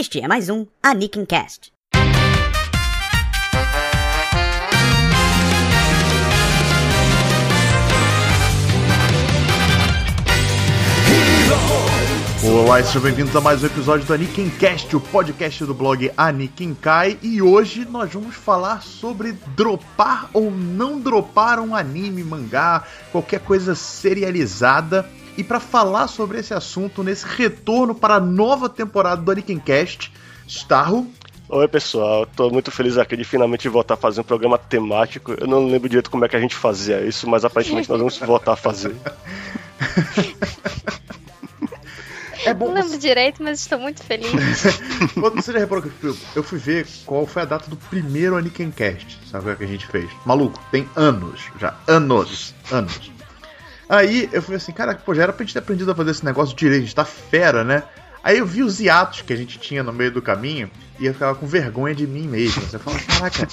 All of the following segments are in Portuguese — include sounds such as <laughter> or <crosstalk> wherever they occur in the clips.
Este é mais um Anikin Cast. Olá e sejam bem-vindos a mais um episódio do Anikin Cast, o podcast do blog Anikin Kai. E hoje nós vamos falar sobre dropar ou não dropar um anime, mangá, qualquer coisa serializada. E para falar sobre esse assunto, nesse retorno para a nova temporada do Anikin Cast, Starro. Oi pessoal, tô muito feliz aqui de finalmente voltar a fazer um programa temático. Eu não lembro direito como é que a gente fazia isso, mas aparentemente nós vamos voltar a fazer. <laughs> É bom, não lembro você... direito, mas estou muito feliz. <laughs> você já reparou que eu, eu fui ver qual foi a data do primeiro Aniken Cast, sabe o que a gente fez? Maluco, tem anos já. Anos. Anos. Aí eu falei assim, cara, pô, já era pra gente ter aprendido a fazer esse negócio direito, a gente tá fera, né? Aí eu vi os hiatos que a gente tinha no meio do caminho e eu ficava com vergonha de mim mesmo. Você fala, caraca,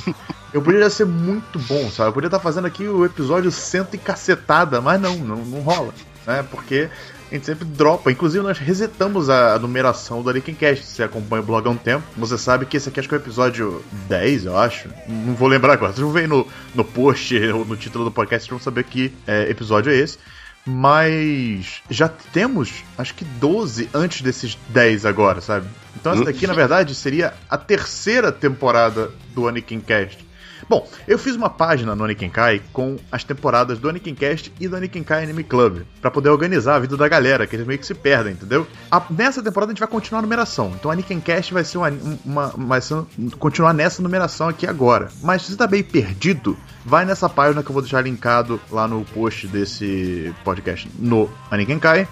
eu poderia ser muito bom, sabe? Eu poderia estar fazendo aqui o episódio cento e cacetada, mas não, não, não rola, né? Porque a gente sempre dropa. Inclusive, nós resetamos a numeração do Cast. Se você acompanha o blog há um tempo, você sabe que esse aqui acho que é o episódio 10, eu acho. Não vou lembrar agora. Vocês vão ver no, no post ou no título do podcast, vocês vão saber que é, episódio é esse. Mas já temos, acho que 12 antes desses 10 agora, sabe? Então essa daqui, na verdade, seria a terceira temporada do Anakin Cast. Bom, eu fiz uma página no Anikenkai com as temporadas do Anikincast e do Anikenkai Anime Club, para poder organizar a vida da galera, que eles meio que se perdem, entendeu? A, nessa temporada a gente vai continuar a numeração, então o Anikincast vai ser uma, uma vai ser, continuar nessa numeração aqui agora. Mas se você tá meio perdido, vai nessa página que eu vou deixar linkado lá no post desse podcast no Anikenkai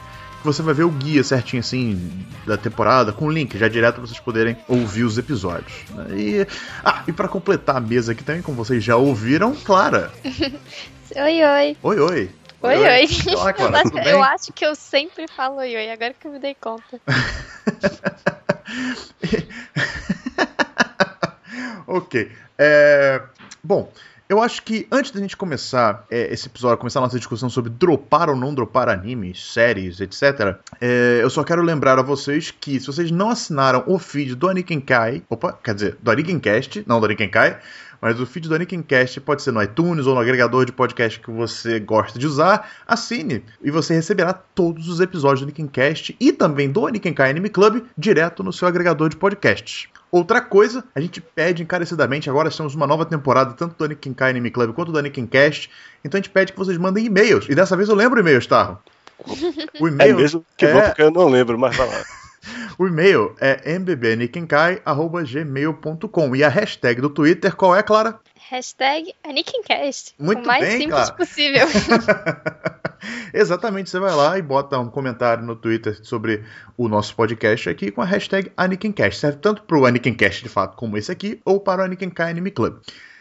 você vai ver o guia certinho assim da temporada, com o link já direto para vocês poderem ouvir os episódios. Né? E, ah, e para completar a mesa aqui também, como vocês já ouviram, Clara. <laughs> oi, oi. Oi, oi. Oi, oi. oi. <laughs> Olá, Clara, eu, acho, eu acho que eu sempre falo oi, oi, agora que eu me dei conta. <laughs> ok. É, bom, eu acho que antes da gente começar é, esse episódio, começar a nossa discussão sobre dropar ou não dropar animes, séries, etc., é, eu só quero lembrar a vocês que se vocês não assinaram o feed do Aniken Kai, opa, quer dizer, do Cast, não do Aniken Kai, mas o feed do Cast pode ser no iTunes ou no agregador de podcast que você gosta de usar. Assine e você receberá todos os episódios do Cast e também do Kai Anime Club direto no seu agregador de podcasts. Outra coisa, a gente pede encarecidamente, agora temos uma nova temporada, tanto do Anakin Kai Anime Club quanto do Anakin Cast, então a gente pede que vocês mandem e-mails. E dessa vez eu lembro e-mails, Tarro. <laughs> O e-mail é mesmo? Que é... bom, porque eu não lembro, mas vai lá. <laughs> o e-mail é mbbnikenkai.gmail.com e a hashtag do Twitter qual é, Clara? Hashtag AnikenCast. Muito o mais bem, simples possível. <laughs> Exatamente, você vai lá e bota um comentário no Twitter sobre o nosso podcast aqui com a hashtag AnikenCast. Serve tanto para o AnikenCast de fato como esse aqui, ou para o Anikenkai Anime Club.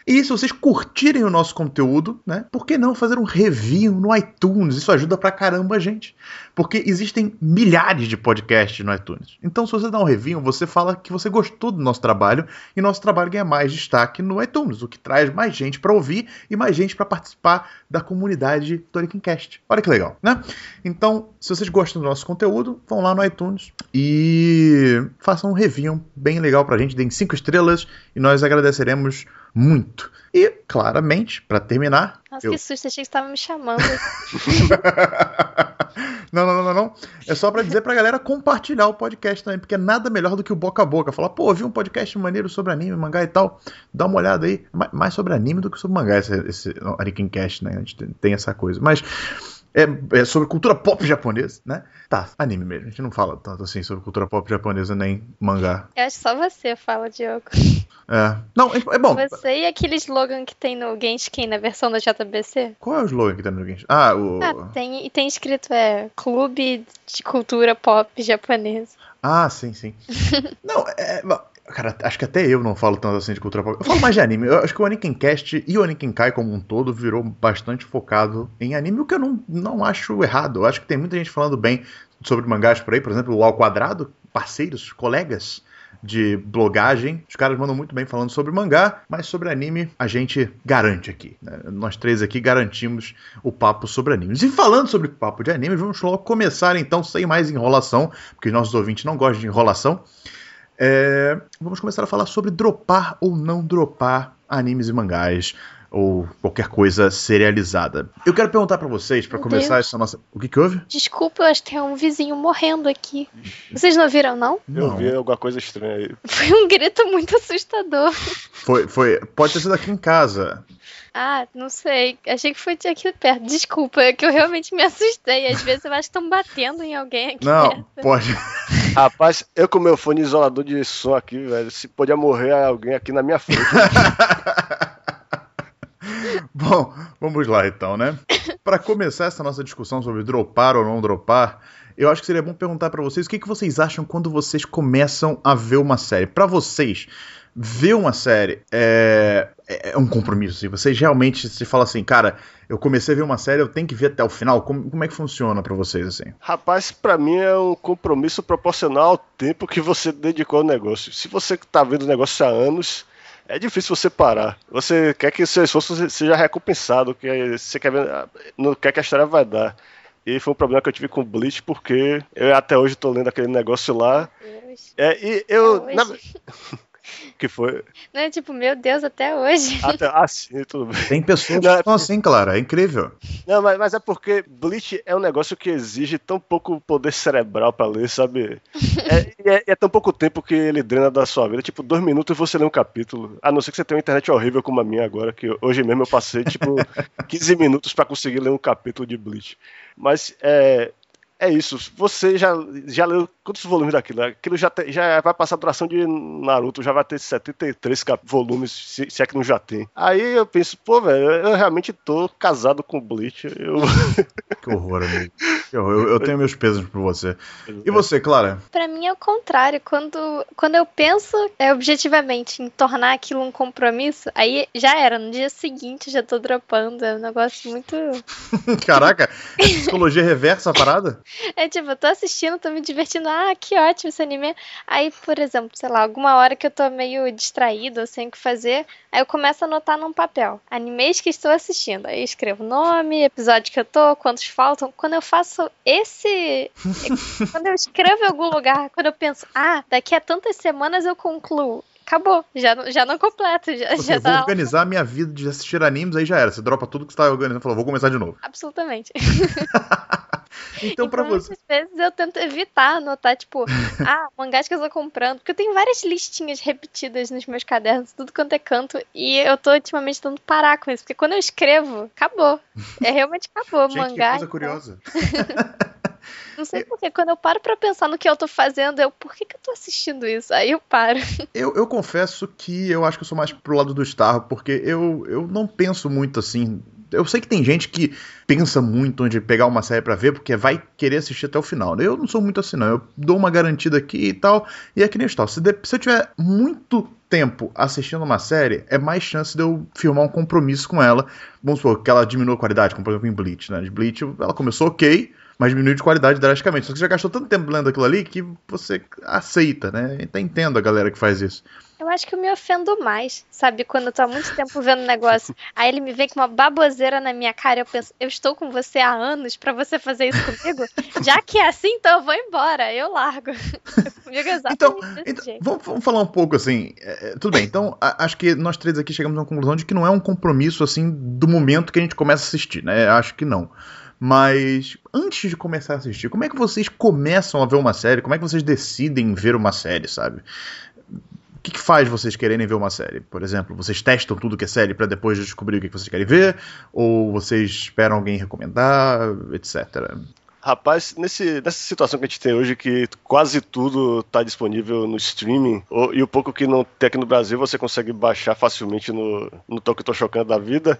E se vocês curtirem o nosso conteúdo, né, por que não fazer um review no iTunes? Isso ajuda pra caramba a gente. Porque existem milhares de podcasts no iTunes. Então, se você dá um review, você fala que você gostou do nosso trabalho e nosso trabalho ganha mais destaque no iTunes, o que traz mais gente para ouvir e mais gente para participar da comunidade Torikincast. Olha que legal, né? Então, se vocês gostam do nosso conteúdo, vão lá no iTunes e façam um review bem legal pra gente, deem cinco estrelas e nós agradeceremos muito. E, claramente, para terminar. Nossa, eu... que susto, achei que você estava me chamando. <laughs> não, não, não, não. É só para dizer pra galera compartilhar o podcast também, porque é nada melhor do que o boca a boca. Falar, pô, vi um podcast maneiro sobre anime, mangá e tal. Dá uma olhada aí. Mais sobre anime do que sobre mangá, esse, esse Cast, né? A gente tem essa coisa. Mas é, é, sobre cultura pop japonesa, né? Tá, anime mesmo. A gente não fala tanto assim sobre cultura pop japonesa nem mangá. Eu acho que só você fala, Diogo. É. Não, é, é bom. Você e aquele slogan que tem no Genshin, na versão da JBC? Qual é o slogan que tem no Genshin? Ah, o. Ah, tem, tem escrito, é. Clube de Cultura Pop Japonesa. Ah, sim, sim. <laughs> não, é. Cara, acho que até eu não falo tanto assim de cultura pop. Eu falo mais de anime. Eu acho que o Anikincast e o Anikinkai como um todo virou bastante focado em anime, o que eu não, não acho errado. Eu acho que tem muita gente falando bem sobre mangás por aí, por exemplo, o Ao Quadrado, parceiros, colegas de blogagem. Os caras mandam muito bem falando sobre mangá, mas sobre anime a gente garante aqui. Né? Nós três aqui garantimos o papo sobre animes. E falando sobre papo de anime, vamos logo começar então, sem mais enrolação, porque nossos ouvintes não gostam de enrolação. É, vamos começar a falar sobre dropar ou não dropar animes e mangás ou qualquer coisa serializada. Eu quero perguntar para vocês, para começar Deus. essa nossa. O que que houve? Desculpa, eu acho que tem um vizinho morrendo aqui. Vocês não viram, não? Eu não. vi alguma coisa estranha aí. <laughs> Foi um grito muito assustador. Foi, foi. Pode ter sido aqui em casa. Ah, não sei. Achei que foi aqui perto. Desculpa, é que eu realmente me assustei. Às vezes eu acho que estão batendo em alguém aqui não, perto. pode. <laughs> Rapaz, eu com meu fone isolador de som aqui, velho, se podia morrer alguém aqui na minha frente. <laughs> Bom, vamos lá então, né? Para começar essa nossa discussão sobre dropar ou não dropar, eu acho que seria bom perguntar para vocês o que, que vocês acham quando vocês começam a ver uma série. Para vocês, ver uma série é, é um compromisso. Assim. Vocês realmente se fala assim, cara, eu comecei a ver uma série, eu tenho que ver até o final. Como, como é que funciona para vocês assim? Rapaz, para mim é um compromisso proporcional ao tempo que você dedicou ao negócio. Se você tá vendo o negócio há anos, é difícil você parar. Você quer que o seu esforço seja recompensado, que você quer ver, não quer que a história vai dar. E foi um problema que eu tive com o Bleach, porque eu até hoje tô lendo aquele negócio lá. É, e eu. Na... <laughs> que foi. Não é tipo, meu Deus, até hoje. <laughs> Até, ah, sim, tudo bem. Tem pessoas que estão assim, Clara, é incrível. Não, mas, mas, é porque Bleach é um negócio que exige tão pouco poder cerebral pra ler, sabe? <laughs> É, é, é, tão pouco tempo que ele drena da sua vida. Tipo, dois minutos você lê um capítulo. A não ser que você tenha uma internet horrível como a minha agora, que hoje mesmo eu passei, tipo, <laughs> 15 minutos para conseguir ler um capítulo de Bleach. Mas é, é isso. Você já, já leu quantos volumes daquilo? Aquilo já, te, já vai passar a duração de Naruto, já vai ter 73 volumes, se, se, é que não já tem. Aí eu penso, pô, velho, eu realmente tô casado com Bleach. Eu... <laughs> Que horror, amigo. Eu, eu, eu, tenho meus pesos por você. E você, Clara? Para mim é o contrário. Quando, quando eu penso é, objetivamente em tornar aquilo um compromisso, aí já era. No dia seguinte já tô dropando. É um negócio muito. <laughs> Caraca, psicologia reversa a parada? <laughs> É tipo, eu tô assistindo, tô me divertindo. Ah, que ótimo esse anime. Aí, por exemplo, sei lá, alguma hora que eu tô meio distraído, ou sem o que fazer, aí eu começo a anotar num papel. Animes que estou assistindo. Aí eu escrevo nome, episódio que eu tô, quantos faltam. Quando eu faço esse. <laughs> quando eu escrevo em algum lugar, quando eu penso, ah, daqui a tantas semanas eu concluo acabou. Já, já não completo. Já, Você, já vou tá organizar a minha vida de assistir animes, aí já era. Você dropa tudo que você tá organizando e fala, vou começar de novo. Absolutamente. <laughs> então, pra você. Às vezes eu tento evitar anotar, tipo, <laughs> ah, mangás que eu tô comprando. Porque eu tenho várias listinhas repetidas nos meus cadernos, tudo quanto é canto. E eu tô ultimamente tentando parar com isso. Porque quando eu escrevo, acabou. É realmente acabou. <laughs> Gente, mangá. Que coisa curiosa. <laughs> Não sei porquê. Quando eu paro pra pensar no que eu tô fazendo, eu, por que, que eu tô assistindo isso? Aí eu paro. Eu, eu confesso que eu acho que eu sou mais pro lado do Star, porque eu, eu não penso muito assim eu sei que tem gente que pensa muito onde pegar uma série para ver, porque vai querer assistir até o final. Eu não sou muito assim, não. Eu dou uma garantida aqui e tal, e é que nem tal. Se, de, se eu tiver muito tempo assistindo uma série, é mais chance de eu firmar um compromisso com ela. Vamos supor que ela diminua a qualidade, como por exemplo em Bleach, né? De Bleach, ela começou ok, mas diminuiu de qualidade drasticamente. Só que você já gastou tanto tempo lendo aquilo ali que você aceita, né? Então entendo a galera que faz isso. Eu acho que eu me ofendo mais, sabe? Quando eu tô há muito tempo vendo um negócio, <laughs> aí ele me vem com uma baboseira na minha cara, eu penso, eu estou com você há anos para você fazer isso comigo? <laughs> Já que é assim, então eu vou embora, eu largo. <laughs> comigo é então, então vamos, vamos, falar um pouco assim, é, é tudo bem, então a, acho que nós três aqui chegamos a uma conclusão de que não é um compromisso assim do momento que a gente começa a assistir, né? Acho que não. Mas antes de começar a assistir, como é que vocês começam a ver uma série? Como é que vocês decidem ver uma série, sabe? Que, que faz vocês quererem ver uma série? Por exemplo, vocês testam tudo que é série para depois descobrir o que, que vocês querem ver? Ou vocês esperam alguém recomendar, etc. Rapaz, nesse, nessa situação que a gente tem hoje, que quase tudo está disponível no streaming, e o pouco que não tem aqui no Brasil você consegue baixar facilmente no, no Toque Tô Chocando da vida,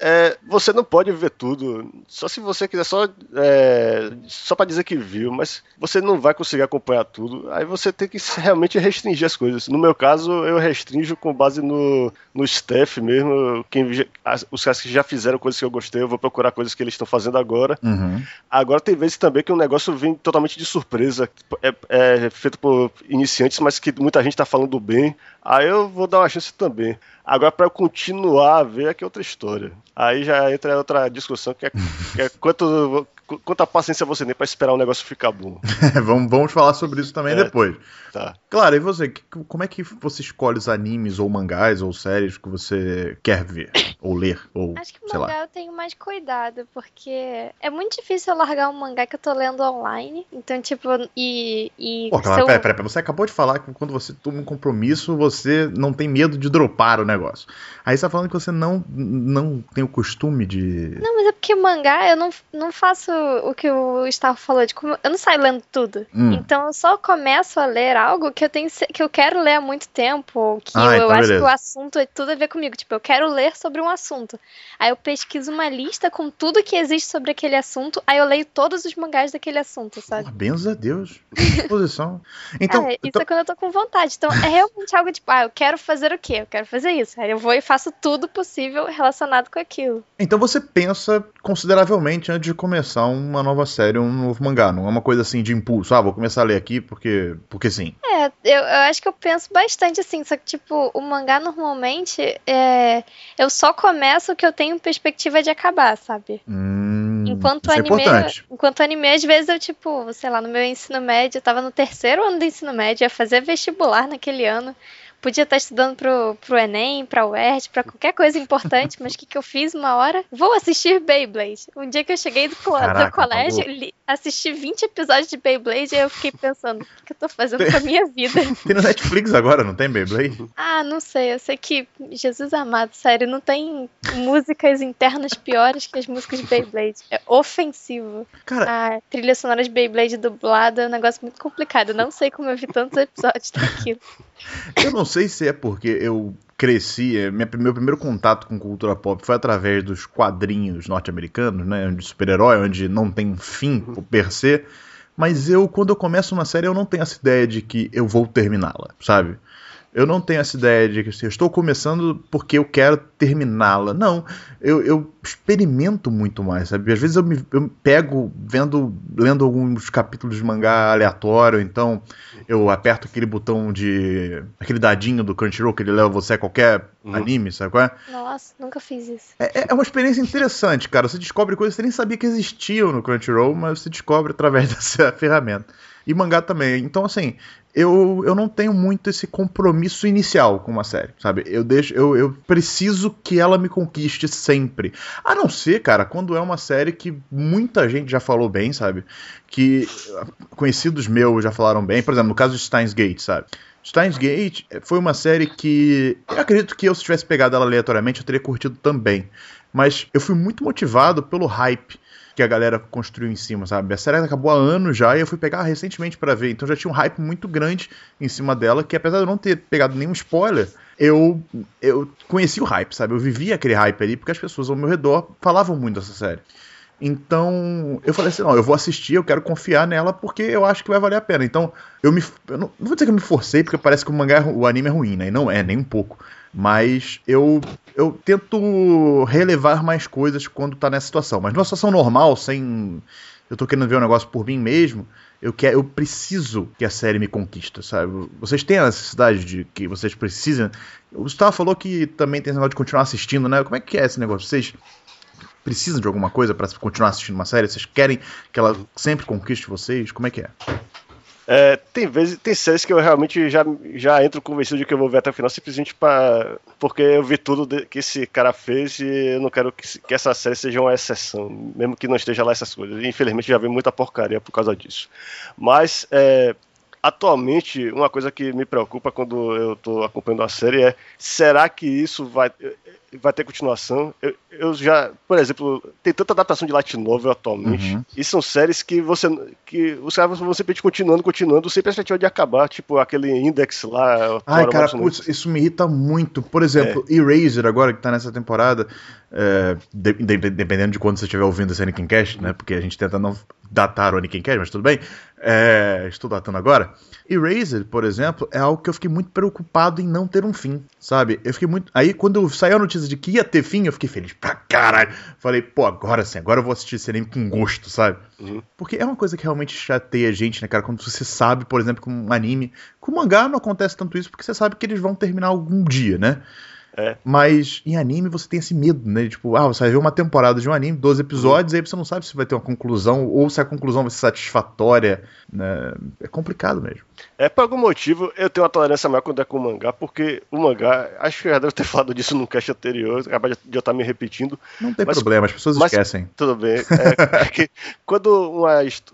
é, você não pode ver tudo. Só se você quiser só é, só para dizer que viu, mas você não vai conseguir acompanhar tudo. Aí você tem que <laughs> realmente restringir as coisas. No meu caso, eu restringo com base no, no staff mesmo. Quem, os caras que já fizeram coisas que eu gostei, eu vou procurar coisas que eles estão fazendo agora. Uhum. Agora tem vezes também que o negócio vem totalmente de surpresa. É, é feito por iniciantes, mas que muita gente está falando bem. Aí eu vou dar uma chance também. Agora, para eu continuar a ver, aqui é outra história. Aí já entra outra discussão, que é, que é quanto, qu- quanta paciência você tem pra esperar o negócio ficar bom. <laughs> vamos, vamos falar sobre isso também É. depois. Tá. Claro, e você? Que- Como é que você escolhe os animes ou mangás ou séries que você quer ver? Ou ler? Ou Acho que sei mangá lá. eu tenho mais cuidado, porque é muito difícil eu largar um mangá que eu tô lendo online. Então, tipo, e. e Pô, claro, eu- peraí, peraí, você acabou de falar que quando você toma um compromisso, você não tem medo de dropar o negócio. Aí você tá falando que você não, não tem o costume de. Não, mas é porque mangá eu não, não faço o que o Gustavo falou, de como, eu não saio lendo tudo. Hum. Então eu só começo a ler algo que eu tenho que eu quero ler há muito tempo, ou que Ah, eu, então acho beleza. que o assunto é tudo a ver comigo. Tipo, eu quero ler sobre um assunto. Aí eu pesquiso uma lista com tudo que existe sobre aquele assunto, aí eu leio todos os mangás daquele assunto, sabe? Porra, a Deus. Que disposição. <laughs> Então, é, isso então- é quando eu tô com vontade. Então é realmente algo tipo, ah, eu quero fazer o quê? Eu quero fazer isso. Aí eu vou e faço tudo possível relacionado com aquilo. então você pensa consideravelmente antes de começar uma nova série, um novo mangá. Não é uma coisa assim de impulso. Ah, vou começar a ler aqui porque, porque sim. É, eu, eu acho que eu penso bastante assim, só que, tipo, o mangá normalmente é, eu só começo o que eu tenho perspectiva de acabar, sabe? Hum, Enquanto é anime. importante. enquanto anime, às vezes eu, tipo, sei lá, no meu ensino médio, eu tava no terceiro ano do ensino médio, ia fazer vestibular naquele ano. Podia estar estudando pro, pro Enem, pra UERJ, pra qualquer coisa importante, mas o que, que eu fiz uma hora? Vou assistir Beyblade. Um dia que eu cheguei do, co- do Caraca, colégio, tá li- assisti 20 episódios de Beyblade e eu fiquei pensando, o que eu tô fazendo com a minha vida? <laughs> Tem no Netflix agora, não tem Beyblade? Ah, não sei. Eu sei que, Jesus amado, sério, não tem músicas internas piores que as músicas de Beyblade. É ofensivo. Cara, A trilha sonora de Beyblade dublada é um negócio muito complicado. Eu não sei como eu vi tantos episódios daquilo. Eu não sei se é porque eu cresci, é, minha- meu primeiro contato com cultura pop foi através dos quadrinhos norte-americanos, né, de super-herói, onde não tem fim por per se, mas eu, quando eu começo uma série, eu não tenho essa ideia de que eu vou terminá-la, sabe? Eu não tenho essa ideia de que assim, eu estou começando porque eu quero terminá-la. Não, eu, eu experimento muito mais, sabe? Às vezes eu me, eu me pego vendo, lendo alguns capítulos de mangá aleatório, então eu aperto aquele botão de. aquele dadinho do Crunchyroll que ele leva você a qualquer Uhum. anime, sabe qual é? Nossa, nunca fiz isso. É, é uma experiência interessante, cara. Você descobre coisas que você nem sabia que existiam no Crunchyroll, mas você descobre através <laughs> dessa ferramenta. E mangá também. Então, assim, eu, eu não tenho muito esse compromisso inicial com uma série, sabe? Eu deixo, eu, eu preciso que ela me conquiste sempre. A não ser, cara, quando é uma série que muita gente já falou bem, sabe? Que conhecidos meus já falaram bem. Por exemplo, no caso de Steins Gate, sabe? Steins Gate foi uma série que eu acredito que eu, se tivesse pegado ela aleatoriamente, eu teria curtido também. Mas eu fui muito motivado pelo hype que a galera construiu em cima, sabe? A série acabou há anos já e eu fui pegar recentemente pra ver. Então já tinha um hype muito grande em cima dela, que apesar de eu não ter pegado nenhum spoiler, eu, eu conheci o hype, sabe? Eu vivia aquele hype ali porque as pessoas ao meu redor falavam muito dessa série. Então, eu falei assim, não, eu vou assistir, eu quero confiar nela porque eu acho que vai valer a pena. Então, eu me eu não, não vou dizer que eu me forcei porque parece que o mangá, é o anime é ruim, né? E não é, nem um pouco. Mas eu eu tento relevar mais coisas quando tá nessa situação. Mas numa situação normal, sem eu tô querendo ver um negócio por mim mesmo, eu quero, eu preciso que a série me conquista, sabe? Vocês têm a necessidade de que vocês precisem. O Gustavo falou que também tem esse negócio de continuar assistindo, né? Como é que é esse negócio? Vocês precisam de alguma coisa pra continuar assistindo uma série? Vocês querem que ela sempre conquiste vocês? Como é que é? É, tem vezes, tem séries que eu realmente já, já entro convencido de que eu vou ver até o final, simplesmente pra, porque eu vi tudo de- que esse cara fez e eu não quero que, que essa série seja uma exceção, mesmo que não esteja lá essas coisas. Infelizmente já vi muita porcaria por causa disso. Mas é, atualmente uma coisa que me preocupa quando eu tô acompanhando a série é será que isso vai vai ter continuação? Eu, eu já, por exemplo, tem tanta adaptação de light novel atualmente Uhum. e são séries que você que os caras vão sempre continuando, continuando, sem perspectiva de acabar, tipo aquele Index lá. Ai, cara, putz, isso me irrita muito. Por exemplo, Eraser, agora que tá nessa temporada, é, de- de- dependendo de quando você estiver ouvindo esse Anakin Cast, né? Porque a gente tenta não datar o Anakin Cast, mas tudo bem. É, estou datando agora. Eraser, por exemplo, é algo que eu fiquei muito preocupado em não ter um fim, sabe? Eu fiquei muito. Aí, quando saiu a notícia de que ia ter fim, eu fiquei feliz pra caralho. Falei, pô, agora sim, agora eu vou assistir esse anime com gosto, sabe? Uhum. Porque é uma coisa que realmente chateia a gente, né, cara? Quando você sabe, por exemplo, com um anime. Com mangá não acontece tanto isso, porque você sabe que eles vão terminar algum dia, né? É. Mas em anime você tem esse medo, né? Tipo, ah, você vai ver uma temporada de um anime, 12 episódios, aí você não sabe se vai ter uma conclusão ou se a conclusão vai ser satisfatória. Né? É complicado mesmo. É, por algum motivo, eu tenho uma tolerância maior quando é com o mangá, porque o mangá, acho que eu já devo ter <laughs> falado disso no cast anterior, acaba de eu estar me repetindo. Não tem Mas- problema, as pessoas mas- esquecem. Tudo bem. É, <laughs> é que quando uma,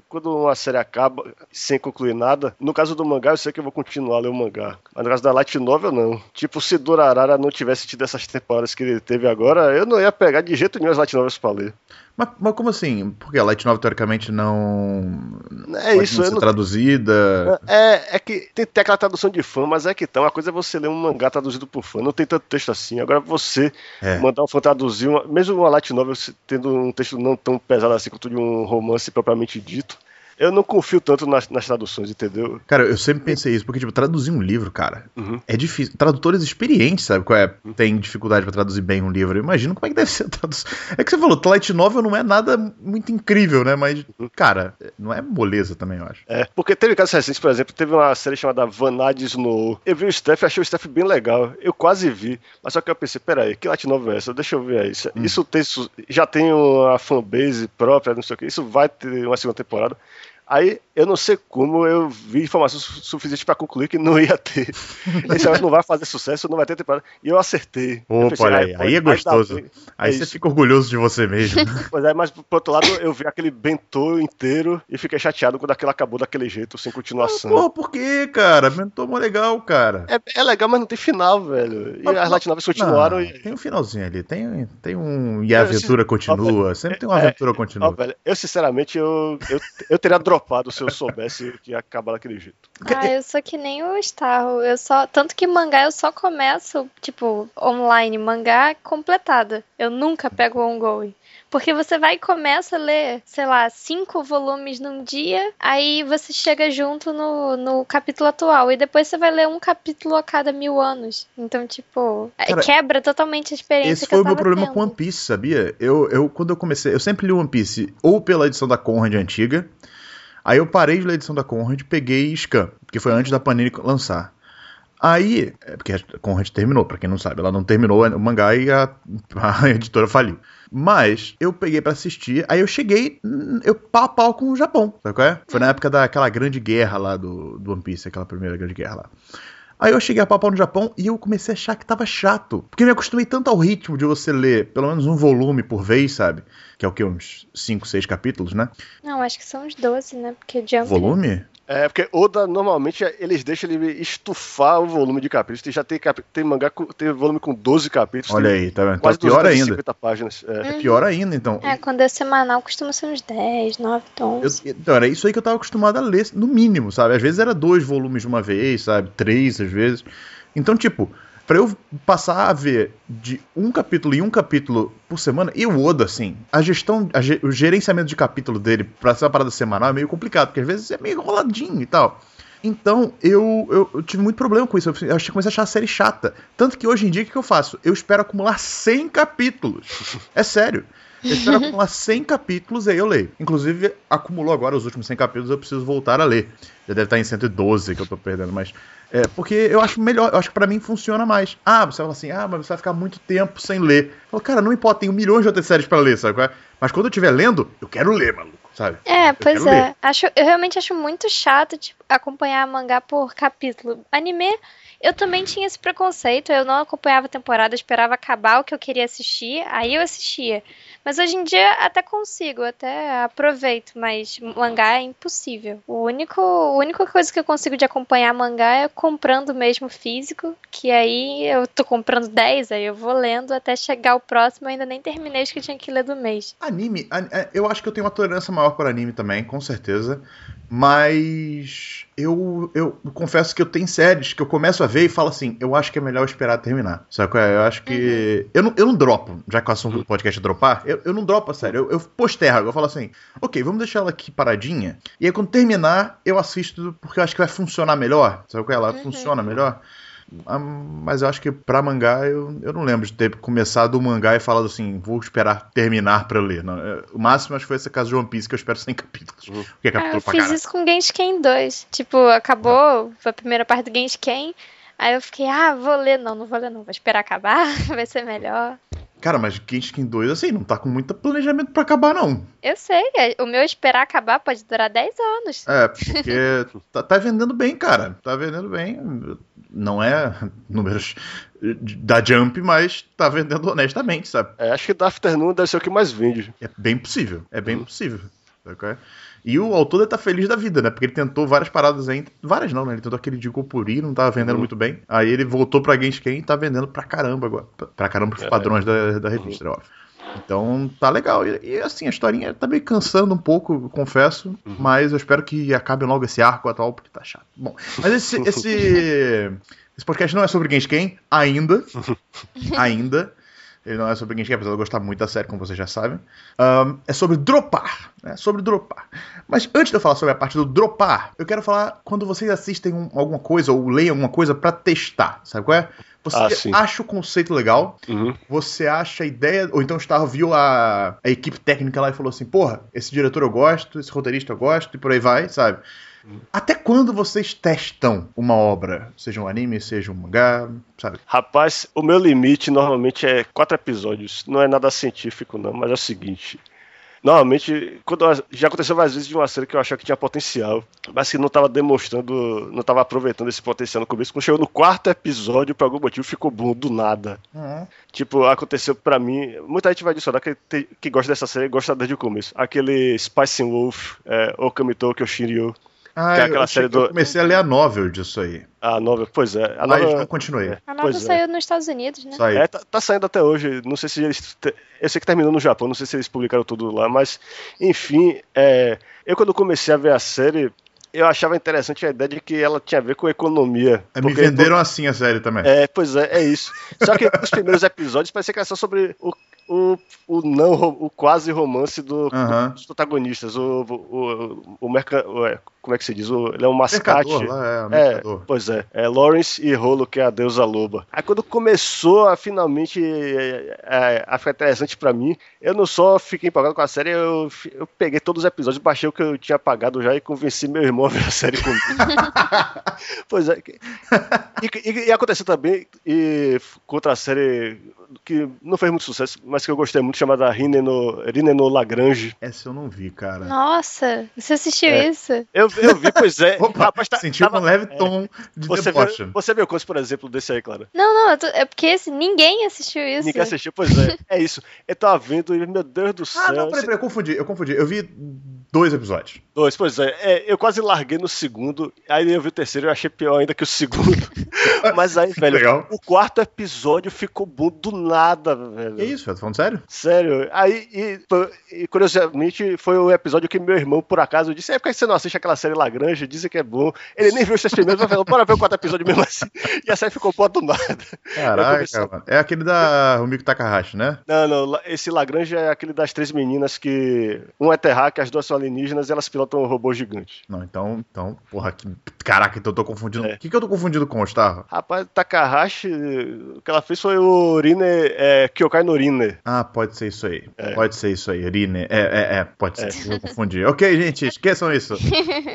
quando uma série acaba sem concluir nada, no caso do mangá, eu sei que eu vou continuar a ler o mangá. Mas no caso da Light Novel, não. Tipo, se Durarara não tivesse tido essas temporadas que ele teve agora, eu não ia pegar de jeito nenhum as Light Novels pra ler. Mas, mas como assim? Porque a Light Novel teoricamente não. É isso, não ser não traduzida. É, é que tem, tem aquela tradução de fã, mas é que tá. Uma coisa é você ler um mangá traduzido por fã, não tem tanto texto assim. Agora você É. mandar um fã traduzir, uma, mesmo uma light novel tendo um texto não tão pesado assim quanto de um romance propriamente dito, eu não confio tanto nas, nas traduções, entendeu? Cara, eu sempre pensei isso, porque, tipo, traduzir um livro, cara, Uhum. é difícil. Tradutores experientes, sabe? Qual é? Tem dificuldade pra traduzir bem um livro. Eu imagino como é que deve ser a tradução. É que você falou, Light Novel não é nada muito incrível, né? Mas, cara, não é moleza também, eu acho. É, porque teve casos recentes, por exemplo, teve uma série chamada Vanade Snow. Eu vi o Steph, achei o Steph bem legal. Eu quase vi, mas só que eu pensei, peraí, que light novel é essa? Deixa eu ver aí. Isso, isso tem, já tem uma fanbase própria, não sei o que. Isso vai ter uma segunda temporada. Aí, eu não sei como, eu vi informação su- suficiente pra concluir que não ia ter. <laughs> Esse não vai fazer sucesso, não vai ter temporada. E eu acertei. Eu Opa, pensei, olha ah, aí, pode- aí é gostoso. Aí É você isso. fica orgulhoso de você mesmo. <laughs> <laughs> Pois é, mas por outro lado, eu vi aquele bentô inteiro e fiquei chateado quando aquilo acabou daquele jeito, sem continuação. Porra, por quê, cara? Mentor mó legal, cara. É, é legal, mas não tem final, velho. E Mas- as Light Novels continuaram Não, e. Tem um finalzinho ali, tem, tem um. E a Eu- aventura continua. Sempre tem uma é, aventura Ó, continua. velho, eu sinceramente eu, eu, eu teria dropado se eu soubesse que ia acabar daquele jeito. Ah, eu sou que nem o Starro. Eu só. Tanto que mangá eu só começo, tipo, online, mangá completada. Eu nunca pego o ongoing. Porque você vai e começa a ler, sei lá, cinco volumes num dia, aí você chega junto no, no capítulo atual. E depois você vai ler um capítulo a cada mil anos. Então, tipo, é, Cara, quebra totalmente a experiência Esse que foi eu o meu problema tendo. com One Piece, sabia? Eu, eu, quando eu comecei, eu sempre li One Piece ou pela edição da Conrad antiga, aí eu parei de ler a edição da Conrad peguei Scan, que foi antes da Panini lançar. Aí, é porque a Conrad terminou, pra quem não sabe, ela não terminou o mangá e a, <laughs> a editora faliu. Mas eu peguei pra assistir, aí eu cheguei, hum, eu pau a pau com o Japão, sabe qual é? Foi na época daquela grande guerra lá do, do One Piece, aquela primeira grande guerra lá. Aí eu cheguei a pau pau no Japão e eu comecei a achar que tava chato. Porque eu me acostumei tanto ao ritmo de você ler pelo menos um volume por vez, sabe? Que é o que? Uns 5, 6 capítulos, né? Não, acho que são uns 12, né? Porque Jump. Volume? É, porque Oda, normalmente, eles deixam ele estufar o volume de capítulos. Tem- Já tem, capi- tem mangá, com, tem volume com 12 capítulos. Olha aí, tá vendo? Tá Quase pior ainda. 250 páginas. É. É pior ainda, então. É, quando é semanal costuma ser uns 10, 9, Eu- 11. então, era isso aí que eu tava acostumado a ler, no mínimo, sabe? Às vezes era dois volumes de uma vez, sabe? Três, às vezes. Então, tipo, pra eu passar a ver de um capítulo em um capítulo por semana, e o Oda, assim, a gestão, a ge- o gerenciamento de capítulo dele pra ser uma parada semanal é meio complicado, porque às vezes é meio enroladinho e tal. Então, eu, eu, eu tive muito problema com isso. Eu, eu comecei a achar a série chata. Tanto que hoje em dia, o que eu faço? Eu espero acumular 100 capítulos. É sério. Eu espero acumular 100 capítulos e aí eu leio. Inclusive, acumulou agora os últimos 100 capítulos, eu preciso voltar a ler. Já deve estar em 112 que eu tô perdendo, mas. É, porque eu acho melhor, eu acho que pra mim funciona mais. Ah, você fala assim, ah, mas você vai ficar muito tempo sem ler. Eu falo, cara, não importa, tenho milhões de outras séries pra ler, sabe? qual é? Mas quando eu estiver lendo, eu quero ler, maluco, sabe? É, Eu pois é. ler. Acho, eu realmente acho muito chato tipo, acompanhar mangá por capítulo. Anime, eu também tinha esse preconceito. Eu não acompanhava a temporada, esperava acabar o que eu queria assistir, aí eu assistia. Mas hoje em dia até consigo, até aproveito, mas mangá é impossível. O único, a única coisa que eu consigo de acompanhar mangá é comprando mesmo físico, que aí eu tô comprando 10, aí eu vou lendo até chegar o próximo, eu ainda nem terminei os que eu tinha que ler do mês. Anime, an- é, eu acho que eu tenho uma tolerância maior para anime também, com certeza. Mas eu, eu confesso que eu tenho séries que eu começo a ver e falo assim, eu acho que é melhor esperar terminar. Sabe qual é? Eu acho que. Eu, não, eu não dropo, já que o assunto do podcast é dropar, eu, eu não dropo a série. Eu, eu postergo, eu falo assim, ok, vamos deixar ela aqui paradinha. E aí quando terminar, eu assisto porque eu acho que vai funcionar melhor. Sabe qual é? Ela funciona melhor. Ah, Mas eu acho que pra mangá eu, eu não lembro de ter começado o mangá e falado assim, vou esperar terminar pra ler. Não, é, o máximo acho que foi esse caso de One Piece que eu espero 100 <laughs> capítulos. Porque é Ah, capítulo eu pra fiz caralho. isso com Genshin 2. Tipo, acabou a primeira parte do Genshin. Aí eu fiquei, ah, vou ler. Não, não vou ler, não. Vou esperar acabar, <laughs> vai ser melhor. Cara, mas Genshin 2, assim, não tá com muito planejamento pra acabar, não. Eu sei, é, o meu esperar acabar pode durar 10 anos. É, porque <laughs> tá, tá vendendo bem, cara. Tá vendendo bem. Não é números da Jump, mas tá vendendo honestamente, sabe? É, acho que da Afternoon deve ser o que mais vende. É bem possível. É bem possível. É? E o autor deve tá feliz da vida, né? Porque ele tentou várias paradas aí. Várias não, né? Ele tentou aquele de Gopuri, não tava vendendo Uhum. muito bem. Aí ele voltou pra Genshin e tá vendendo pra caramba agora. Pra- caramba pros É. padrões da, da revista, é óbvio. Então tá legal. E, e, assim, a historinha tá meio cansando um pouco, confesso. Uhum. Mas eu espero que acabe logo esse arco atual, porque tá chato. Bom, mas esse. <laughs> esse... Esse podcast não é sobre Genshin ainda. <laughs> ainda. Ele não é sobre Genshin, apesar de eu gostar muito da série, como vocês já sabem. Ahn, é sobre dropar. É sobre dropar. Mas antes de eu falar sobre a parte do dropar, eu quero falar quando vocês assistem um- alguma coisa ou leem alguma coisa pra testar. Sabe qual é? Você Ah, acha o conceito legal, Uhum. você acha a ideia, ou então o Starro viu a, a equipe técnica lá e falou assim: porra, esse diretor eu gosto, esse roteirista eu gosto, e por aí vai, sabe? Até quando vocês testam uma obra? Seja um anime, seja um mangá, sabe? Rapaz, o meu limite normalmente é quatro episódios. Não é nada científico, não, mas é o seguinte. Normalmente, quando já aconteceu várias vezes de uma série que eu achava que tinha potencial, mas que não estava demonstrando, não estava aproveitando esse potencial no começo. Quando chegou no quarto episódio, por algum motivo, ficou bom do nada. Tipo, aconteceu pra mim. Muita gente vai adicionar que, que gosta dessa série gosta desde o começo. Aquele Spice Wolf, é, Okamito Kyoshinryu, Ah, Que é eu, aquela série que eu do- comecei a ler a novel disso aí. a nova. Pois é, a Mas nova. não continuei. É. A nova Pois é. saiu nos Estados Unidos, né? Aí. É, tá, tá saindo até hoje. Não sei se eles. te- Eu sei que terminou no Japão, não sei se eles publicaram tudo lá, mas, enfim, é, eu quando comecei a ver a série, eu achava interessante a ideia de que ela tinha a ver com economia. É, me venderam assim a série também. É, pois é, é isso. Só que os primeiros episódios parecia que era só sobre o, o, o não, o quase romance do, dos protagonistas. O, o, o, merca, o- é, como é que se diz? O, ele é um mascate. Mercador lá, é, o É, pois é. É Lawrence e Rolo, que é a deusa loba. Aí quando começou a finalmente é, é, a ficar interessante pra mim, eu não só fiquei empolgado com a série, eu, eu peguei todos os episódios, baixei o que eu tinha pagado já e convenci meu irmão a ver a série comigo. <laughs> pois é. E, e, e aconteceu também e, com outra série que não fez muito sucesso, mas que eu gostei muito, chamada Rine no, Rine no Lagrange. Essa eu não vi, cara. Nossa, você assistiu É. isso? Eu, eu vi, pois é. <laughs> Opa, rapaz, tá- sentiu tava- um leve tom de Você deboche. viu, você viu quantos, por exemplo, desse aí, Clara? Não, não, tô- é porque esse, ninguém assistiu isso. Ninguém assistiu, pois é. É isso. Eu tava vendo e, meu Deus do céu. Ah, não, peraí, peraí, eu confundi, eu confundi. Eu vi dois episódios. Dois, pois é. É, Eu quase larguei no segundo, aí eu vi o terceiro e eu achei pior ainda que o segundo. <laughs> Mas aí, velho, Legal. o quarto episódio ficou bom do nada, velho. Que isso, velho? Tá falando sério? Sério. Aí, e, e, curiosamente, foi o episódio que meu irmão, por acaso, disse: É por que você não assiste aquela série Lagrange? Dizem que é bom. Ele nem viu os três primeiros, mas falou: Bora ver o quarto episódio mesmo assim. E a série ficou boa do nada. Caraca, comecei- mano. É aquele da Rumiko Takahashi, né? Não, não, esse Lagrange é aquele das três meninas que. Um é terráqueo, as duas são alienígenas e elas pilotam um robô gigante. Não, então, então, porra, que... caraca, então eu tô confundindo. O É. que, que eu tô confundindo com, Gustavo? Rapaz, Takahashi, o que ela fez foi o Rine, é, Kyokai no Rine. Ah, pode ser isso aí. É. Pode ser isso aí. Rine. É, é, é, pode ser. Eu confundi. Ok, gente, esqueçam isso. <laughs>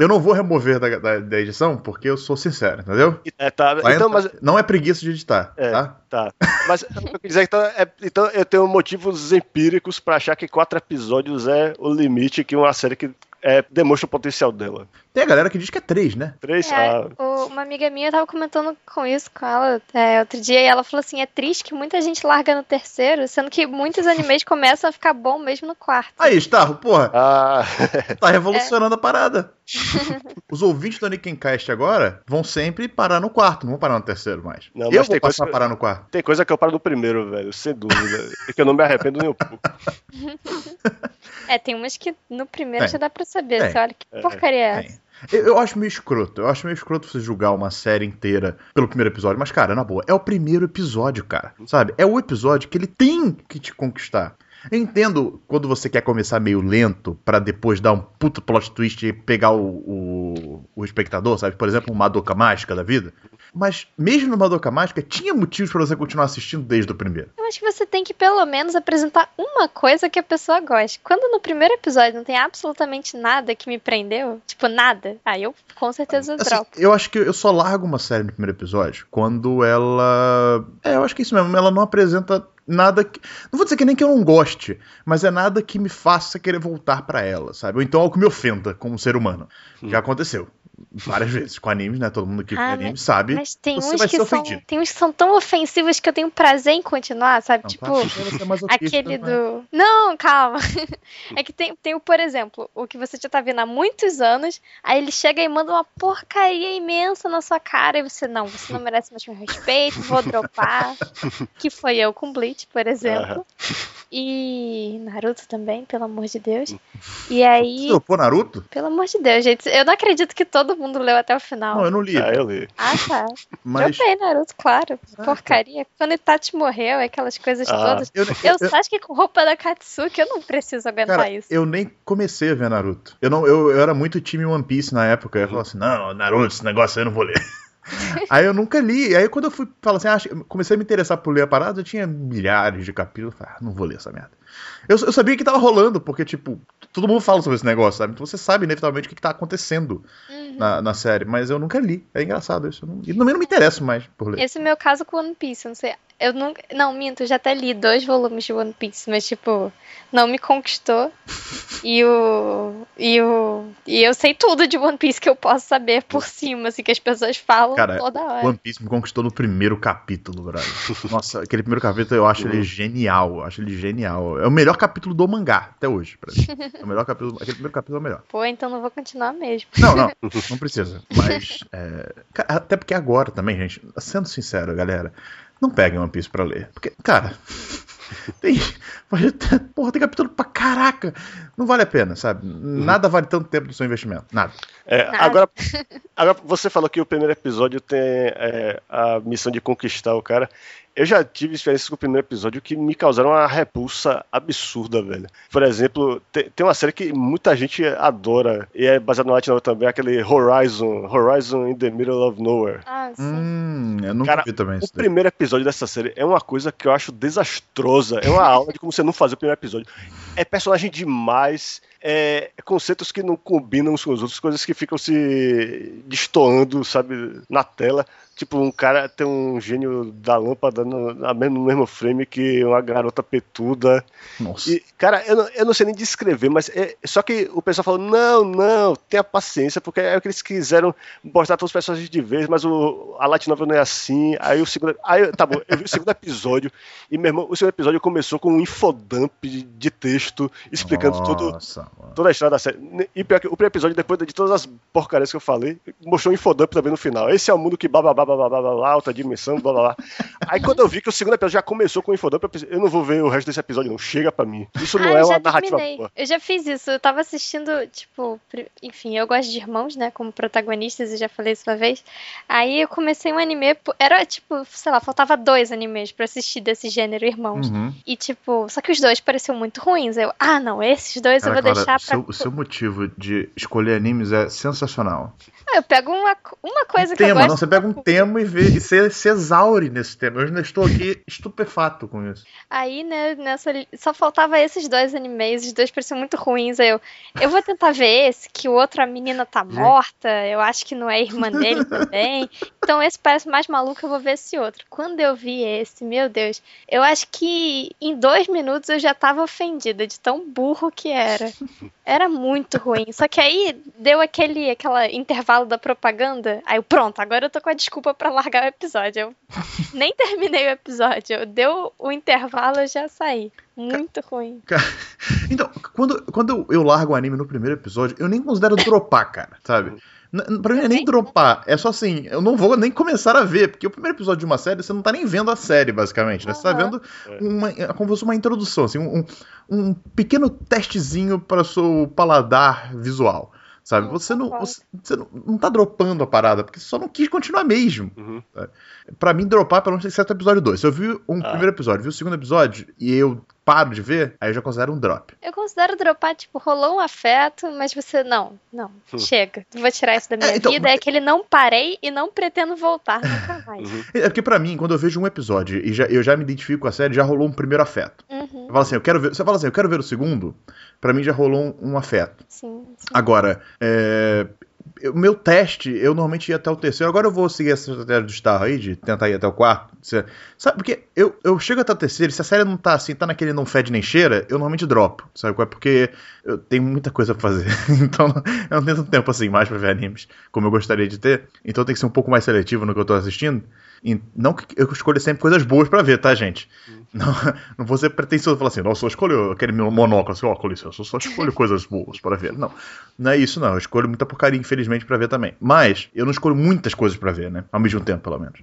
Eu não vou remover da, da, da edição porque eu sou sincero, entendeu? É, tá, Vai então, entrar- mas. Não é preguiça de editar, É, tá? tá. Mas eu quis dizer que então, é- então eu tenho motivos empíricos pra achar que quatro episódios é o limite que uma série que é, demonstra o potencial dela. Tem a galera que diz que é três, né? Três? É, Ah, o- uma amiga minha tava comentando com isso com ela é, outro dia e ela falou assim: é triste que muita gente larga no terceiro, sendo que muitos animes <laughs> começam a ficar bom mesmo no quarto. Aí, Starro, porra, ah, tá revolucionando a parada. <laughs> Os ouvintes do Nickencast agora vão sempre parar no quarto, não vão parar no terceiro mais. Não, eu mas vou tem passar coisa a que- parar no quarto. tem coisa que eu paro no primeiro, velho, sem dúvida. e que eu não me arrependo nem um pouco. <laughs> É, tem umas que no primeiro Tem. já dá pra saber. Tem. Você olha que É, porcaria é Tem. Eu, eu acho meio escroto. Eu acho meio escroto você julgar uma série inteira pelo primeiro episódio. Mas, cara, na boa, é o primeiro episódio, cara. Sabe? É o episódio que ele tem que te conquistar. Eu entendo quando você quer começar meio lento pra depois dar um puto plot twist e pegar o, o, o espectador, sabe? Por exemplo, uma Madoka Mágica da vida. Mas mesmo no Madoka Mágica, tinha motivos pra você continuar assistindo desde o primeiro. Eu acho que você tem que pelo menos apresentar uma coisa que a pessoa goste. Quando no primeiro episódio não tem absolutamente nada que me prendeu, tipo nada, aí eu com certeza Assim, dropo. eu acho que eu só largo uma série no primeiro episódio quando ela. É, eu acho que é isso mesmo. Ela não apresenta nada que. Não vou dizer que nem que eu não goste, mas é nada que me faça querer voltar pra ela, sabe? Ou então algo que me ofenda como ser humano. Já aconteceu. Várias vezes com animes, né? Todo mundo que Ah, anime sabe. Mas tem você uns vai que ser são, ofendido. tem uns que são tão ofensivos que eu tenho prazer em continuar, sabe? Não, tipo, você é masoquista, Aquele não é? do. Não, calma. <laughs> É que tem, tem o, por exemplo, o que você já tá vendo há muitos anos, aí ele chega e manda uma porcaria imensa na sua cara, e você, não, você não merece mais meu respeito, vou dropar. <laughs> que foi eu com Bleach, por exemplo. E Naruto também, pelo amor de Deus. E aí. Você dropou Naruto? Pelo amor de Deus, gente. Eu não acredito que todo mundo leu até o final. Não, eu não li. Ah, eu li. Ah, tá. Mas. Dropei Naruto, claro. Ah, Porcaria. Quando Itachi morreu, aquelas coisas Ah. todas. Eu, Eu, eu- acho que com roupa da Katsuki eu não preciso aguentar Cara, isso. eu nem comecei a ver Naruto. Eu, não, eu, eu era muito time One Piece na época. Eu falava assim, não, Naruto, esse negócio aí eu não vou ler. <laughs> <laughs> aí eu nunca li. Aí quando eu fui falar assim, ah, comecei a me interessar por ler a parada, eu tinha milhares de capítulos. Eu falei, ah, não vou ler essa merda. Eu, eu sabia que tava rolando, porque, tipo, todo mundo fala sobre esse negócio, sabe? Então você sabe, inevitavelmente, o que, que tá acontecendo Uhum. na, na série. Mas eu nunca li. É engraçado isso. Eu não, e também não me interesso mais por ler. Esse é o meu caso com One Piece, eu não sei. Eu nunca. Não, minto, eu já até li dois volumes de One Piece, mas tipo, não me conquistou. E o. E o. E eu sei tudo de One Piece que eu posso saber por cima, assim, que as pessoas falam Cara, toda hora. One Piece me conquistou no primeiro capítulo, brother. Nossa, aquele primeiro capítulo eu acho ele genial. Eu acho ele genial. É o melhor capítulo do mangá, até hoje, pra mim. É o melhor capítulo. Aquele primeiro capítulo é o melhor. Pô, então não vou continuar mesmo. Não, não, <laughs> não precisa. Mas. é, até porque agora também, gente, sendo sincero, galera, não peguem One Piece pra ler. Porque, cara. Tem, porra, tem capítulo pra caraca. Não vale a pena, sabe? Nada vale tanto tempo do seu investimento. Nada. É, Nada. agora, <laughs> agora, você falou que o primeiro episódio tem é, a missão de conquistar o cara. Eu já tive experiências com o primeiro episódio que me causaram uma repulsa absurda, velho. Por exemplo, te- tem uma série que muita gente adora, e é baseada no Light Novel também, aquele Horizon, Horizon in the Middle of Nowhere. Ah, sim. Hum, eu nunca Cara, vi também O isso. daí. primeiro episódio dessa série é uma coisa que eu acho desastrosa. É uma aula de como você não fazer o primeiro episódio. É personagem demais, é conceitos que não combinam uns com os outros, coisas que ficam se destoando, sabe, na tela. Tipo, um cara tem um gênio da lâmpada no, no mesmo frame que uma garota petuda. Nossa. E, cara, eu não, eu não sei nem descrever, mas é, só que o pessoal falou: não, não, tenha paciência, porque é o que eles quiseram mostrar todos os personagens de vez, mas o, a Light Novel não é assim. Aí o segundo. Aí, tá bom, eu vi o segundo episódio, e meu irmão, o segundo episódio começou com um infodump de, de texto explicando Nossa, mano. Toda a história da série. E pior que o primeiro episódio, depois de todas as porcarias que eu falei, mostrou um infodump também no final. Esse é o mundo que blá blá blá blá blá blá, blá, blá alta dimensão, blá blá blá. Aí quando eu vi que o segundo episódio já começou com o infodump, eu pensei, eu não vou ver o resto desse episódio, não. Chega pra mim. Isso não ah, é eu uma narrativa terminei. boa. Eu já fiz isso. Eu tava assistindo, tipo, enfim, eu gosto de irmãos, né, como protagonistas, e já falei isso uma vez. Aí eu comecei um anime, era tipo, sei lá, faltava dois animes pra assistir desse gênero irmãos. Uhum. E tipo, só que os dois pareciam muito ruins. Eu, ah, não, esses dois eu Cara, vou deixar o seu, pra. seu motivo de escolher animes é sensacional. Ah, eu pego uma, uma coisa que eu tema, gosto. não, você pega um tema e, vê, e você se exaure nesse tema. Eu ainda estou aqui <laughs> estupefato com isso. Aí, né, nessa. Só faltava esses dois animes, os dois pareciam muito ruins. Aí eu, eu vou tentar ver esse, que o outro, a menina tá morta, eu acho que não é irmã dele também. Então esse parece mais maluco, eu vou ver esse outro. Quando eu vi esse, meu Deus, eu acho que em dois minutos eu já tava ofendida de tão burro que era. Era muito ruim. Só que aí deu aquele aquela intervalo da propaganda. Aí eu, pronto, agora eu tô com a desculpa pra largar o episódio. Eu nem terminei o episódio. Eu deu o intervalo, eu já saí. Muito ruim. Então, quando, quando eu largo o anime no primeiro episódio, eu nem considero dropar, cara, sabe? Pra mim não é nem dropar, é só assim, eu não vou nem começar a ver, porque o primeiro episódio de uma série, você não tá nem vendo a série, basicamente, né? Você tá vendo uma, é como se fosse uma introdução, assim, um, um pequeno testezinho para o seu paladar visual. Sabe? Você não, você, você não, não tá dropando a parada, porque você só não quis continuar mesmo. Uhum. Pra mim, dropar pelo menos exceto o episódio 2. Se eu vi um Ah. primeiro episódio, vi o segundo episódio e eu paro de ver, aí eu já considero um drop. Eu considero dropar, tipo, rolou um afeto, mas você, não, não, Hum. chega. Vou tirar isso da minha É, então, vida. É que ele não parei e não pretendo voltar nunca <laughs> mais. Uhum. É porque pra mim, quando eu vejo um episódio e já, eu já me identifico com a série, já rolou um primeiro afeto. Uhum, Eu falo assim, eu quero ver. Você fala assim, eu quero ver o segundo, pra mim já rolou um, um afeto. sim, sim. Agora, é, o meu teste, eu normalmente ia até o terceiro. Agora eu vou seguir essa estratégia do Star aí, de tentar ir até o quarto. Sabe, porque eu, eu chego até o terceiro, se a série não tá assim, tá naquele não fede nem cheira, eu normalmente dropo. Sabe é? Porque eu tenho muita coisa pra fazer. <laughs> então eu não tenho tanto tempo assim mais pra ver animes como eu gostaria de ter. Então tenho que ser um pouco mais seletivo no que eu tô assistindo. E não que eu escolha sempre coisas boas pra ver, tá, gente? Não, <laughs> não vou ser pretensioso falar assim, nossa, eu escolho aquele monóculo assim, ó, com licença, eu só escolho coisas boas para ver. Não, não é isso não, eu escolho muita porcaria, infelizmente, pra ver também. Mas, eu não escolho muitas coisas pra ver, né? Ao mesmo tempo, pelo menos.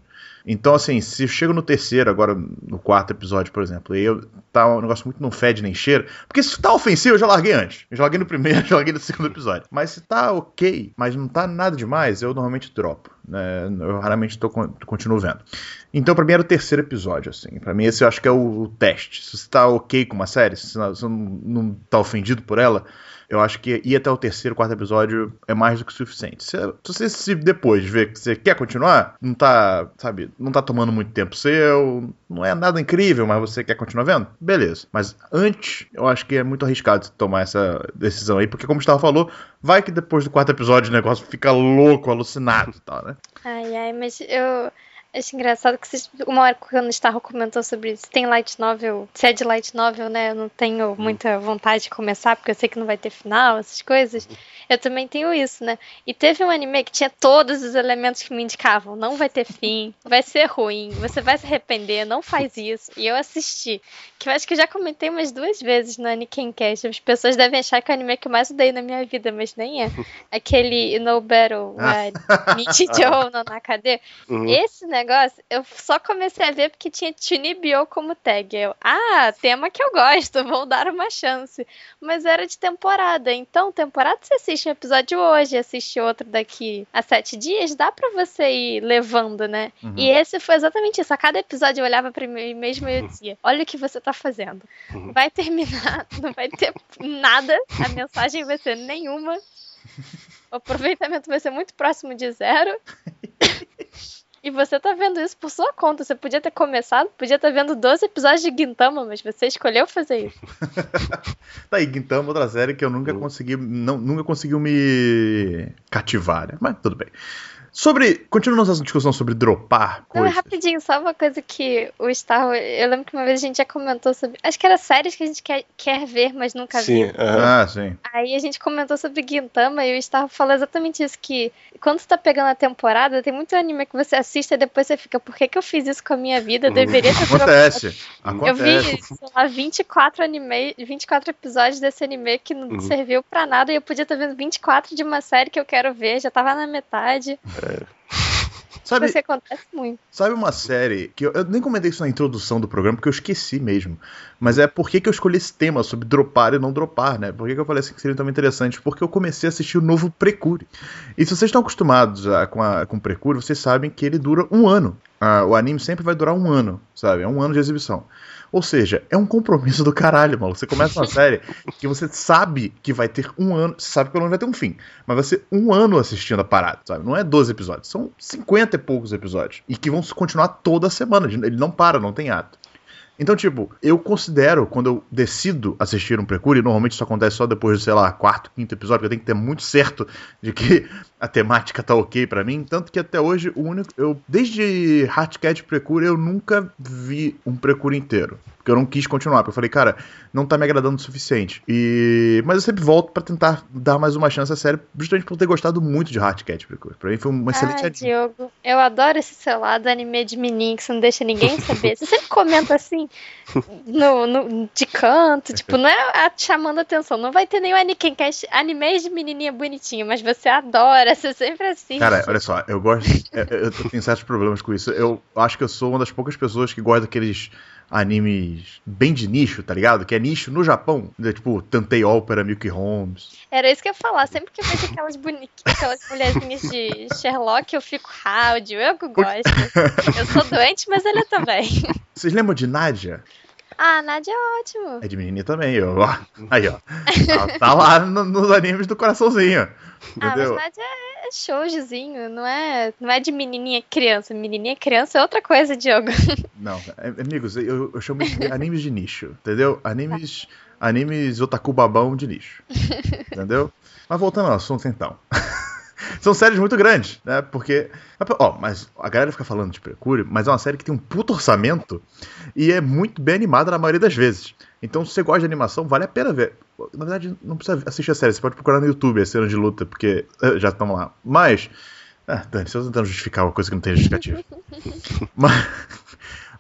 Então, assim, se eu chego no terceiro, agora no quarto episódio, por exemplo, e eu tá um negócio muito não fede nem cheira, porque se tá ofensivo, eu já larguei antes. Eu já larguei no primeiro, <laughs> já larguei no segundo episódio. Mas se tá ok, mas não tá nada demais, eu normalmente dropo. Né? Eu raramente tô, con- continuo vendo. Então, pra mim, era o terceiro episódio, assim. Pra mim, esse eu acho que é o, o teste. Se você tá ok com uma série, se você não, não tá ofendido por ela, eu acho que ir até o terceiro, quarto episódio é mais do que suficiente. Se, você se depois ver que você quer continuar, não tá, sabe, não tá tomando muito tempo seu, não é nada incrível, mas você quer continuar vendo, beleza. Mas antes, eu acho que é muito arriscado tomar essa decisão aí, porque como o Gustavo falou, vai que depois do quarto episódio o negócio fica louco, alucinado e tal, né? Ai, ai, mas eu acho engraçado que vocês, uma hora quando o Starro comentou sobre se tem light novel, se é de light novel, né? Eu não tenho muita vontade de começar, porque eu sei que não vai ter final, essas coisas. Eu também tenho isso, né? E teve um anime que tinha todos os elementos que me indicavam. Não vai ter fim, vai ser ruim, você vai se arrepender, não faz isso. E eu assisti. Que eu acho que eu já comentei umas duas vezes no Anikencast. As pessoas devem achar que é o anime que eu mais odeio na minha vida, mas nem é. <laughs> Aquele No Battle, Ah. Nichijou <laughs> no Nakade. Uhum. Esse negócio, eu só comecei a ver porque tinha Chunibyo como tag. Eu, ah, tema que eu gosto, vou dar uma chance. Mas era de temporada. Então, temporada você assiste um episódio hoje, assiste outro daqui a sete dias, dá pra você ir levando, né? Uhum. E esse foi exatamente isso. A cada episódio eu olhava pra mim mesmo e eu dizia: <laughs> Olha o que você tá fazendo. Uhum. Vai terminar, <laughs> não vai ter nada, a mensagem vai ser nenhuma. O aproveitamento vai ser muito próximo de zero. <laughs> E você tá vendo isso por sua conta. Você podia ter começado, podia estar vendo 12 episódios de Gintama, mas você escolheu fazer isso. <laughs> Tá aí, Gintama, outra série que eu nunca Uhum. consegui, não, nunca conseguiu me cativar, né? Mas tudo bem. Sobre, continuando nossa discussão sobre dropar Não, é coisas. rapidinho, só uma coisa que o Star. Eu lembro que uma vez a gente já comentou sobre. Acho que era séries que a gente quer, quer ver, mas nunca Sim, viu. aham. Ah, sim. Aí a gente comentou sobre Gintama e o Star falou exatamente isso: que quando você tá pegando a temporada, tem muito anime que você assiste e depois você fica, por que, que eu fiz isso com a minha vida? Eu deveria ter dropado." Acontece. Eu vi, Acontece. sei lá, 24 anime, 24 episódios desse anime que não Uhum. serviu pra nada e eu podia estar vendo 24 de uma série que eu quero ver, já tava na metade. Sabe, Isso acontece muito. sabe uma série que eu, eu nem comentei isso na introdução do programa porque eu esqueci mesmo. Mas é por que, que eu escolhi esse tema sobre dropar e não dropar, né? Por que, que eu falei assim que seria tão interessante? Porque eu comecei a assistir o novo Precure. E se vocês estão acostumados a- com, a, com o Precure, vocês sabem que ele dura um ano. Ah, o anime sempre vai durar um ano, sabe? É um ano de exibição. Ou seja, é um compromisso do caralho, maluco. Você começa uma <laughs> série que você sabe que vai ter um ano. Você sabe que pelo menos vai ter um fim. Mas vai ser um ano assistindo a parada, sabe? Não é 12 episódios. São 50 e poucos episódios. E que vão continuar toda semana. Ele não para, não tem ato. Então, tipo, eu considero, quando eu decido assistir um Precure, normalmente isso acontece só depois sei lá, quarto, quinto episódio, porque eu tenho que ter muito certo de que a temática tá ok pra mim. Tanto que até hoje, o único. Eu, desde Heartcat Precure, eu nunca vi um Precure inteiro. Porque eu não quis continuar. Porque eu falei, cara, não tá me agradando o suficiente. E. Mas eu sempre volto pra tentar dar mais uma chance à série, justamente por ter gostado muito de Heartcat Precure. Pra mim foi um excelente Ah, Diogo, eu adoro esse seu lado anime de menino que você não deixa ninguém saber. Você sempre comenta assim, no, no- de canto, tipo, não é a- chamando atenção. Não vai ter nenhum anime de menininha bonitinha, mas você adora parece sempre assim. Cara, olha só, eu gosto. Eu, eu tenho certos problemas com isso. Eu acho que eu sou uma das poucas pessoas que gosta daqueles animes bem de nicho, tá ligado? Que é nicho no Japão. né? Tipo, Tantei Opera, Milky Holmes. Era isso que eu ia falar. Sempre que eu vejo aquelas bonitinhas, aquelas mulherzinhas de Sherlock, eu fico ráudio. Eu que gosto. <laughs> Eu sou doente, mas ele também. Vocês lembram de Nadia? Ah, Nádia é ótimo. É de menininha também. Eu, ó. Aí, ó. Ela tá lá no- nos animes do coraçãozinho. Ah, mas Entendeu? Nádia é shoujozinho, não é, não é de menininha criança. Menininha criança é outra coisa, Diogo. <laughs> Não, é- amigos, eu, eu chamo de animes de nicho, entendeu? Animes, animes otaku babão de nicho, <laughs> entendeu? Mas voltando ao assunto então. São séries muito grandes, né? Porque. Ó, mas a galera fica falando de Precure, mas é uma série que tem um puto orçamento e é muito bem animada na maioria das vezes. Então, se você gosta de animação, vale a pena ver. Na verdade, não precisa assistir a série, você pode procurar no YouTube a cena de luta, porque eh, já estão lá. Mas. Ah, Dani, eu tô tentando justificar uma coisa que não tem justificativa. <laughs> mas,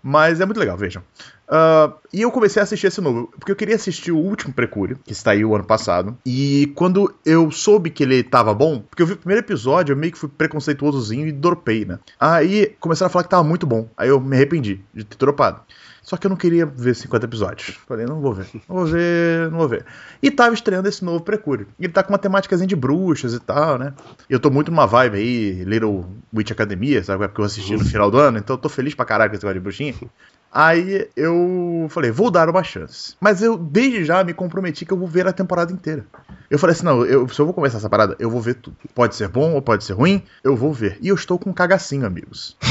mas é muito legal, vejam. Ah, e eu comecei a assistir esse novo, porque eu queria assistir o último Precure, que saiu ano passado. E quando eu soube que ele tava bom, porque eu vi o primeiro episódio, eu meio que fui preconceituosozinho e dropei, né? Aí começaram a falar que tava muito bom. Aí eu me arrependi de ter dropado. Só que eu não queria ver 50 episódios. Falei, não vou ver. Não vou ver, não vou ver. E tava estreando esse novo Precure. Ele tá com uma temática de bruxas e tal, né? Eu tô muito numa vibe aí, Little Witch Academia, sabe? É porque eu assisti no final do ano, então eu tô feliz pra caralho com esse negócio de bruxinha. Aí eu falei, vou dar uma chance. Mas eu, desde já, me comprometi que eu vou ver a temporada inteira. Eu falei assim, não, eu, se eu vou começar essa parada, eu vou ver tudo. Pode ser bom ou pode ser ruim, eu vou ver. E eu estou com um cagacinho, amigos. <laughs>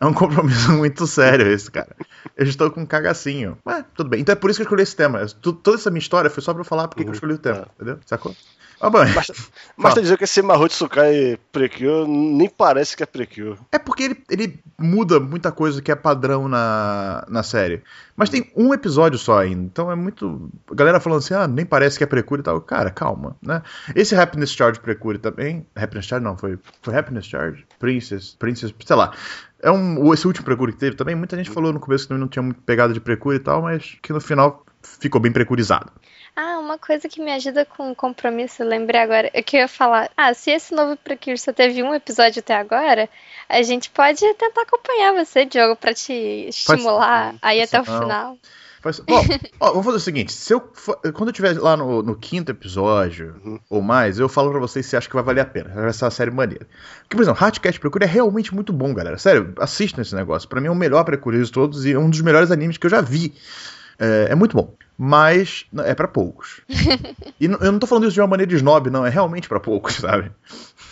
É um compromisso muito sério esse, cara. Eu estou com um cagacinho. Mas, tudo bem. Então é por isso que eu escolhi esse tema. Toda essa minha história foi só pra eu falar porque que eu escolhi o tema, entendeu? Sacou? Ah. Basta, basta dizer que esse Mahou Tsukai Precure nem parece que é Precure. É porque ele, ele muda muita coisa que é padrão na, na série. Mas tem um episódio só ainda. Então é muito. A galera falando assim, ah, nem parece que é Precure e tal. Cara, calma, né? Esse Happiness Charge Precure também. Happiness Charge não, foi. Foi Happiness Charge? Princess, Princess, sei lá. É um, esse último Precure que teve também. Muita gente falou no começo que também não tinha muito pegada de Precure e tal, mas que no final ficou bem precurizado. Ah, uma coisa que me ajuda com compromisso, eu lembrei agora, é que eu ia falar, ah, se esse novo Precure só teve um episódio até agora, a gente pode tentar acompanhar você, Diogo, pra te estimular aí até o final. Faz- Ó, <laughs> ó, vamos fazer o seguinte: se eu, for- quando eu estiver lá no, no quinto episódio ou mais, eu falo pra vocês se acha que vai valer a pena. Vai ser uma série maneira. Porque, por exemplo, Hatcast Precure é realmente muito bom, galera. Sério, assistam esse negócio. Pra mim é o melhor Precure de todos e é um dos melhores animes que eu já vi. É, é muito bom. Mas é pra poucos. <laughs> E eu não tô falando isso de uma maneira de snob, não. É realmente pra poucos, sabe?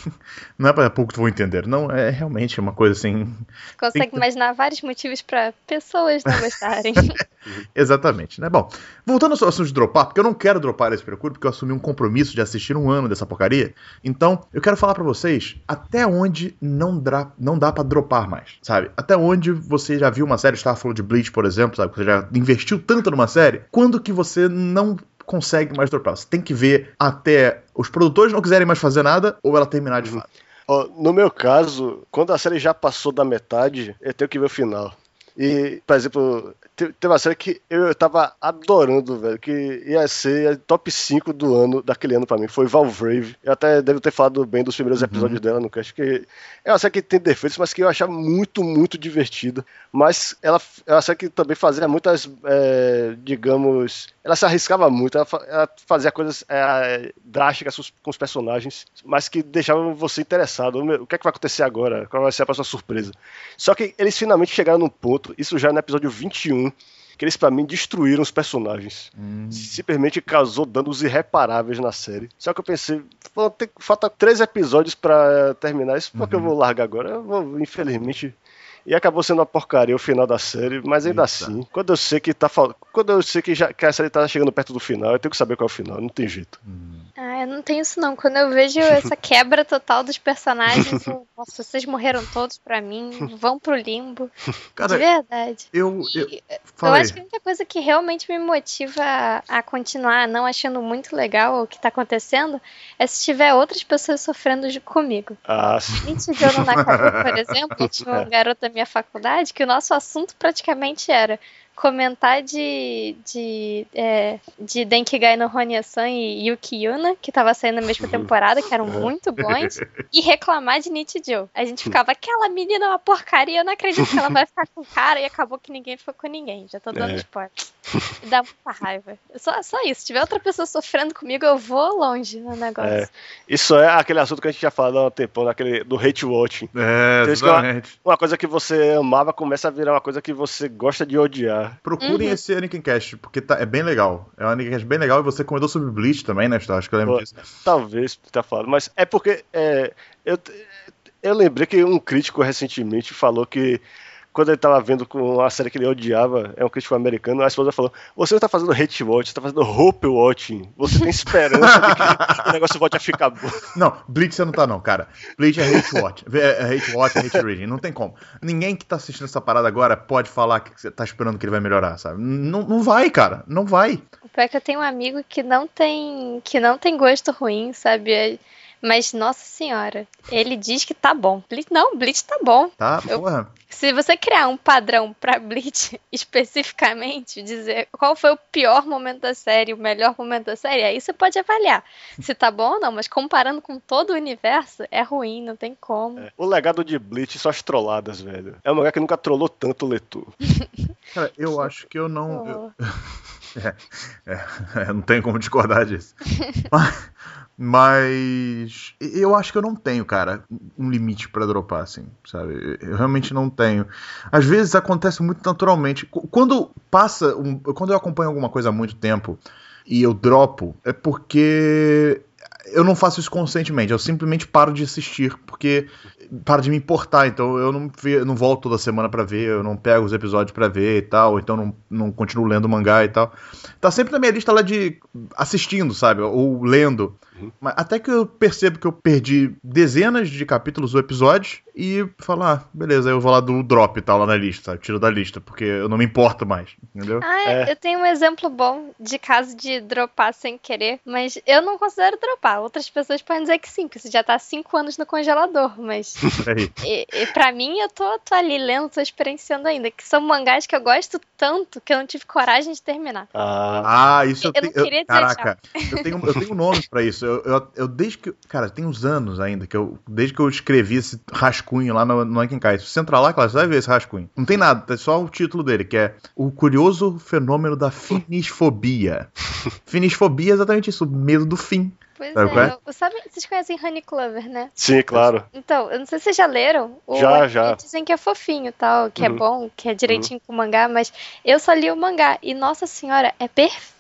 <laughs> Não é pra poucos que vão entender. Não, é realmente uma coisa assim. Consegue imaginar vários motivos pra pessoas não gostarem. <laughs> Exatamente, né? Bom, voltando ao assunto de dropar, porque eu não quero dropar esse Precure, porque eu assumi um compromisso de assistir um ano dessa porcaria. Então, eu quero falar pra vocês até onde não dá, não dá pra dropar mais, sabe? Até onde você já viu uma série, estava falando de Bleach, por exemplo, sabe? Você já investiu tanto numa série, quando que você não consegue mais dropar? Você tem que ver até os produtores não quiserem mais fazer nada ou ela terminar de fato. Ó, no meu caso, quando a série já passou da metade, eu tenho que ver o final. E, por exemplo, teve uma série que eu, eu tava adorando, velho, que ia ser a top 5 do ano, daquele ano pra mim, foi Valvrave. Eu até devo ter falado bem dos primeiros episódios dela no cast, que é uma série que tem defeitos, mas que eu achava muito, muito divertida. Mas ela é uma série que também fazia muitas, é, digamos, ela se arriscava muito, ela, ela fazia coisas é, drásticas com os- com os personagens, mas que deixavam você interessado. O que é que vai acontecer agora? Qual vai ser a próxima surpresa? Só que eles finalmente chegaram num ponto, isso já no episódio 21, que eles pra mim destruíram os personagens. Simplesmente causou danos irreparáveis na série. Só que eu pensei, "Pô, tem- falta três episódios pra terminar isso, por que eu vou largar agora? Eu vou, infelizmente. E acabou sendo uma porcaria o final da série, mas ainda Eita. assim, quando eu sei que tá quando eu sei que, já, que a série tá chegando perto do final, eu tenho que saber qual é o final, não tem jeito. Ah, eu não tenho isso não. Quando eu vejo <laughs> essa quebra total dos personagens, eu, <laughs> nossa, vocês morreram todos pra mim, <laughs> vão pro limbo. Cara, de verdade. eu. eu E, fala eu acho que a única coisa que realmente me motiva a, continuar não achando muito legal o que tá acontecendo é se tiver outras pessoas sofrendo comigo. Ah, sim. A gente viu no Nakabu, <laughs> por exemplo, tinha um garoto da minha faculdade que o nosso assunto praticamente era comentar de de, é, de Denkigai no Honyasan e Yuki Yuna, que tava saindo na mesma temporada, que eram muito bons, <laughs> e reclamar de Nichijou. A gente ficava, aquela menina é uma porcaria, eu não acredito que ela vai ficar com o cara, e acabou que ninguém ficou com ninguém. Já tô dando É. spoiler. E <laughs> dá muita raiva. Só, só isso. Se tiver outra pessoa sofrendo comigo, eu vou longe no negócio. É. Isso é aquele assunto que a gente já falou há um tempão, daquele, do hate watching. É, que eu- exatamente. Uma coisa que você amava começa a virar uma coisa que você gosta de odiar. Procurem Uhum. esse Anakin Cast, porque tá, é bem legal. É um Anakin Cast bem legal e você comentou sobre Bleach também, né, Star? Acho que eu lembro Pô. disso. Talvez, tá falando, mas é porque é, eu, eu lembrei que um crítico recentemente falou que quando ele tava vendo com uma série que ele odiava, é um crítico americano, a esposa falou: Você não tá fazendo hate watch, você tá fazendo hope watching. Você tem esperança de que o negócio volte a ficar bom. <laughs> Não, Bleach você não tá não, cara. Bleach é hate watch. É, é hate watch, é hate reading. Não tem como. Ninguém que tá assistindo essa parada agora pode falar que você tá esperando que ele vai melhorar, sabe? Não, não vai, cara. Não vai. O pior é que eu tenho um amigo que não tem que não tem gosto ruim, sabe? É- Mas, nossa senhora, ele diz que tá bom. Bleach, não, Bleach tá bom. Tá, Eu- porra. Se você criar um padrão pra Bleach <laughs> especificamente, dizer qual foi o pior momento da série, o melhor momento da série, aí você pode avaliar se tá bom ou não, mas comparando com todo o universo, é ruim, não tem como. É, O legado de Bleach são as trolladas, velho. É um lugar que nunca trollou tanto o leitor. <laughs> Cara, eu acho que eu não. eu- <laughs> Oh. É, não tenho como discordar disso. mas, mas eu acho que eu não tenho, cara, um limite pra dropar, assim, sabe? Eu realmente não tenho. Às vezes acontece muito naturalmente. Qu- Quando passa, um- quando eu acompanho alguma coisa há muito tempo e eu dropo, é porque eu não faço isso conscientemente. Eu simplesmente paro de assistir porque paro de me importar. Então eu não, eu não volto toda semana pra ver, eu não pego os episódios pra ver e tal, então não, não continuo lendo mangá e tal. Tá sempre na minha lista lá de assistindo, sabe? Ou lendo. Mas até que eu percebo que eu perdi dezenas de capítulos ou episódios e falo, ah, beleza, eu vou lá do drop e tal lá na lista, sabe? tiro da lista, porque eu não me importo mais, entendeu? Ah, É. eu tenho um exemplo bom de caso de dropar sem querer, mas eu não considero dropar. Outras pessoas podem dizer que sim, que você já tá há cinco anos no congelador, mas <laughs> Peraí. e, e pra mim eu tô, tô ali lendo, tô experienciando ainda, que são mangás que eu gosto tanto que eu não tive coragem de terminar. Ah, Ah, isso eu, Eu não tenho. queria Caraca, eu tenho, eu tenho um nome pra isso. Eu, eu, eu desde que. Cara, tem uns anos ainda, que eu, desde que eu escrevi esse rascunho lá no, no Ankenkai. Se você entrar lá, claro, você vai ver esse rascunho. Não tem nada, é só o título dele, que é O Curioso Fenômeno da Finisfobia. <laughs> Finisfobia é exatamente isso, o medo do fim. Pois Sabe é? é, eu- sabe, vocês conhecem Honey Clover, né? sim, claro. Então, eu não sei se vocês já leram. O Já, já. Dizem que é fofinho tal, que é Uhum. bom, que é direitinho com o mangá, mas eu só li o mangá e, nossa senhora, é perfeito.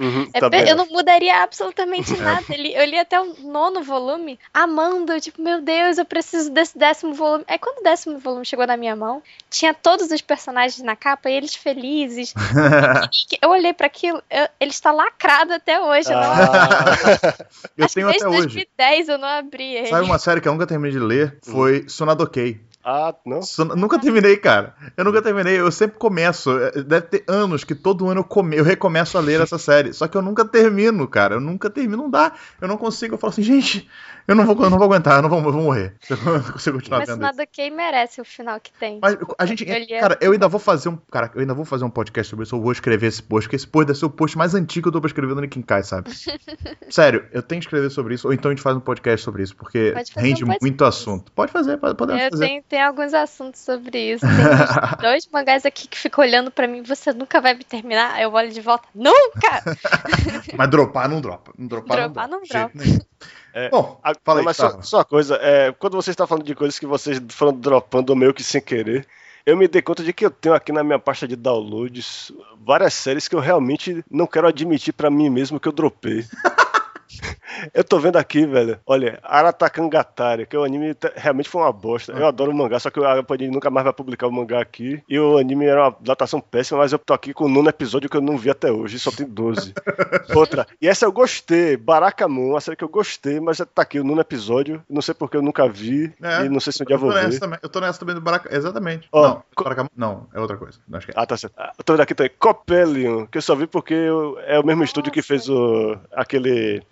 Uhum, É também per- eu não mudaria absolutamente <laughs> nada. Eu li, eu li até o nono volume, amando, eu, tipo, meu Deus, eu preciso desse décimo volume. Aí quando o décimo volume chegou na minha mão, tinha todos os personagens na capa e eles felizes. <laughs> eu olhei pra aquilo, eu- ele está lacrado até hoje. Eu, não, Ah, Eu tenho até hoje. 2010 eu não abri ele. Sabe uma série que eu nunca terminei de ler? Foi Sonadokei. Ah, não? Nunca terminei, cara. Eu nunca terminei. Eu sempre começo. É, Deve ter anos que todo ano eu, come... eu recomeço a ler essa série. Só que eu nunca termino, cara. Eu nunca termino. Não dá. Eu não consigo. Eu falo assim, gente, eu não vou, eu não vou aguentar. Eu não vou, eu vou morrer. Se <laughs> eu não consigo continuar Mas vendo isso. nada que merece o final que tem. Mas a gente. Eu li- Cara, eu ainda vou fazer um. Cara, eu ainda vou fazer um podcast sobre isso. Eu vou escrever esse post, porque esse post deve ser o post mais antigo que eu tô pra escrever no Nikinkai, sabe? <laughs> Sério, eu tenho que escrever sobre isso, ou então a gente faz um podcast sobre isso, porque rende um muito assunto. Pode fazer, pode- podemos Eu fazer. tenho, tenho alguns assuntos sobre isso. Tem <laughs> dois mangás aqui que ficam olhando pra mim, você nunca vai me terminar. Aí eu olho de volta, nunca! <laughs> Mas dropar não dropa. Não dropar, Dropar não não dropa. É, Bom, fala aí, mas só, Gustavo. só uma coisa, é, quando você está falando de coisas que vocês foram dropando meio que sem querer, eu me dei conta de que eu tenho aqui na minha pasta de downloads várias séries que eu realmente não quero admitir pra mim mesmo que eu dropei. <laughs> <laughs> Eu tô vendo aqui, velho. Olha, Aratakangatari, que o anime te- realmente foi uma bosta. Eu adoro o mangá, só que o Arapani nunca mais vai publicar o mangá aqui. E o anime era uma datação péssima, mas eu tô aqui com o nono episódio que eu não vi até hoje, só tem 12. <laughs> Outra, e essa eu gostei, Barakamon, uma série que eu gostei, mas tá aqui o nono episódio. Não sei porque eu nunca vi, É, e não sei se um dia eu vou ver. também. Eu tô nessa também do Baraka. Exatamente. Ó, não, co- Baraka- não, é outra coisa. Acho que é. Ah, tá certo. Ah, Eu tô vendo aqui também. Copelion, que eu só vi porque eu- é o mesmo estúdio que fez o, aquele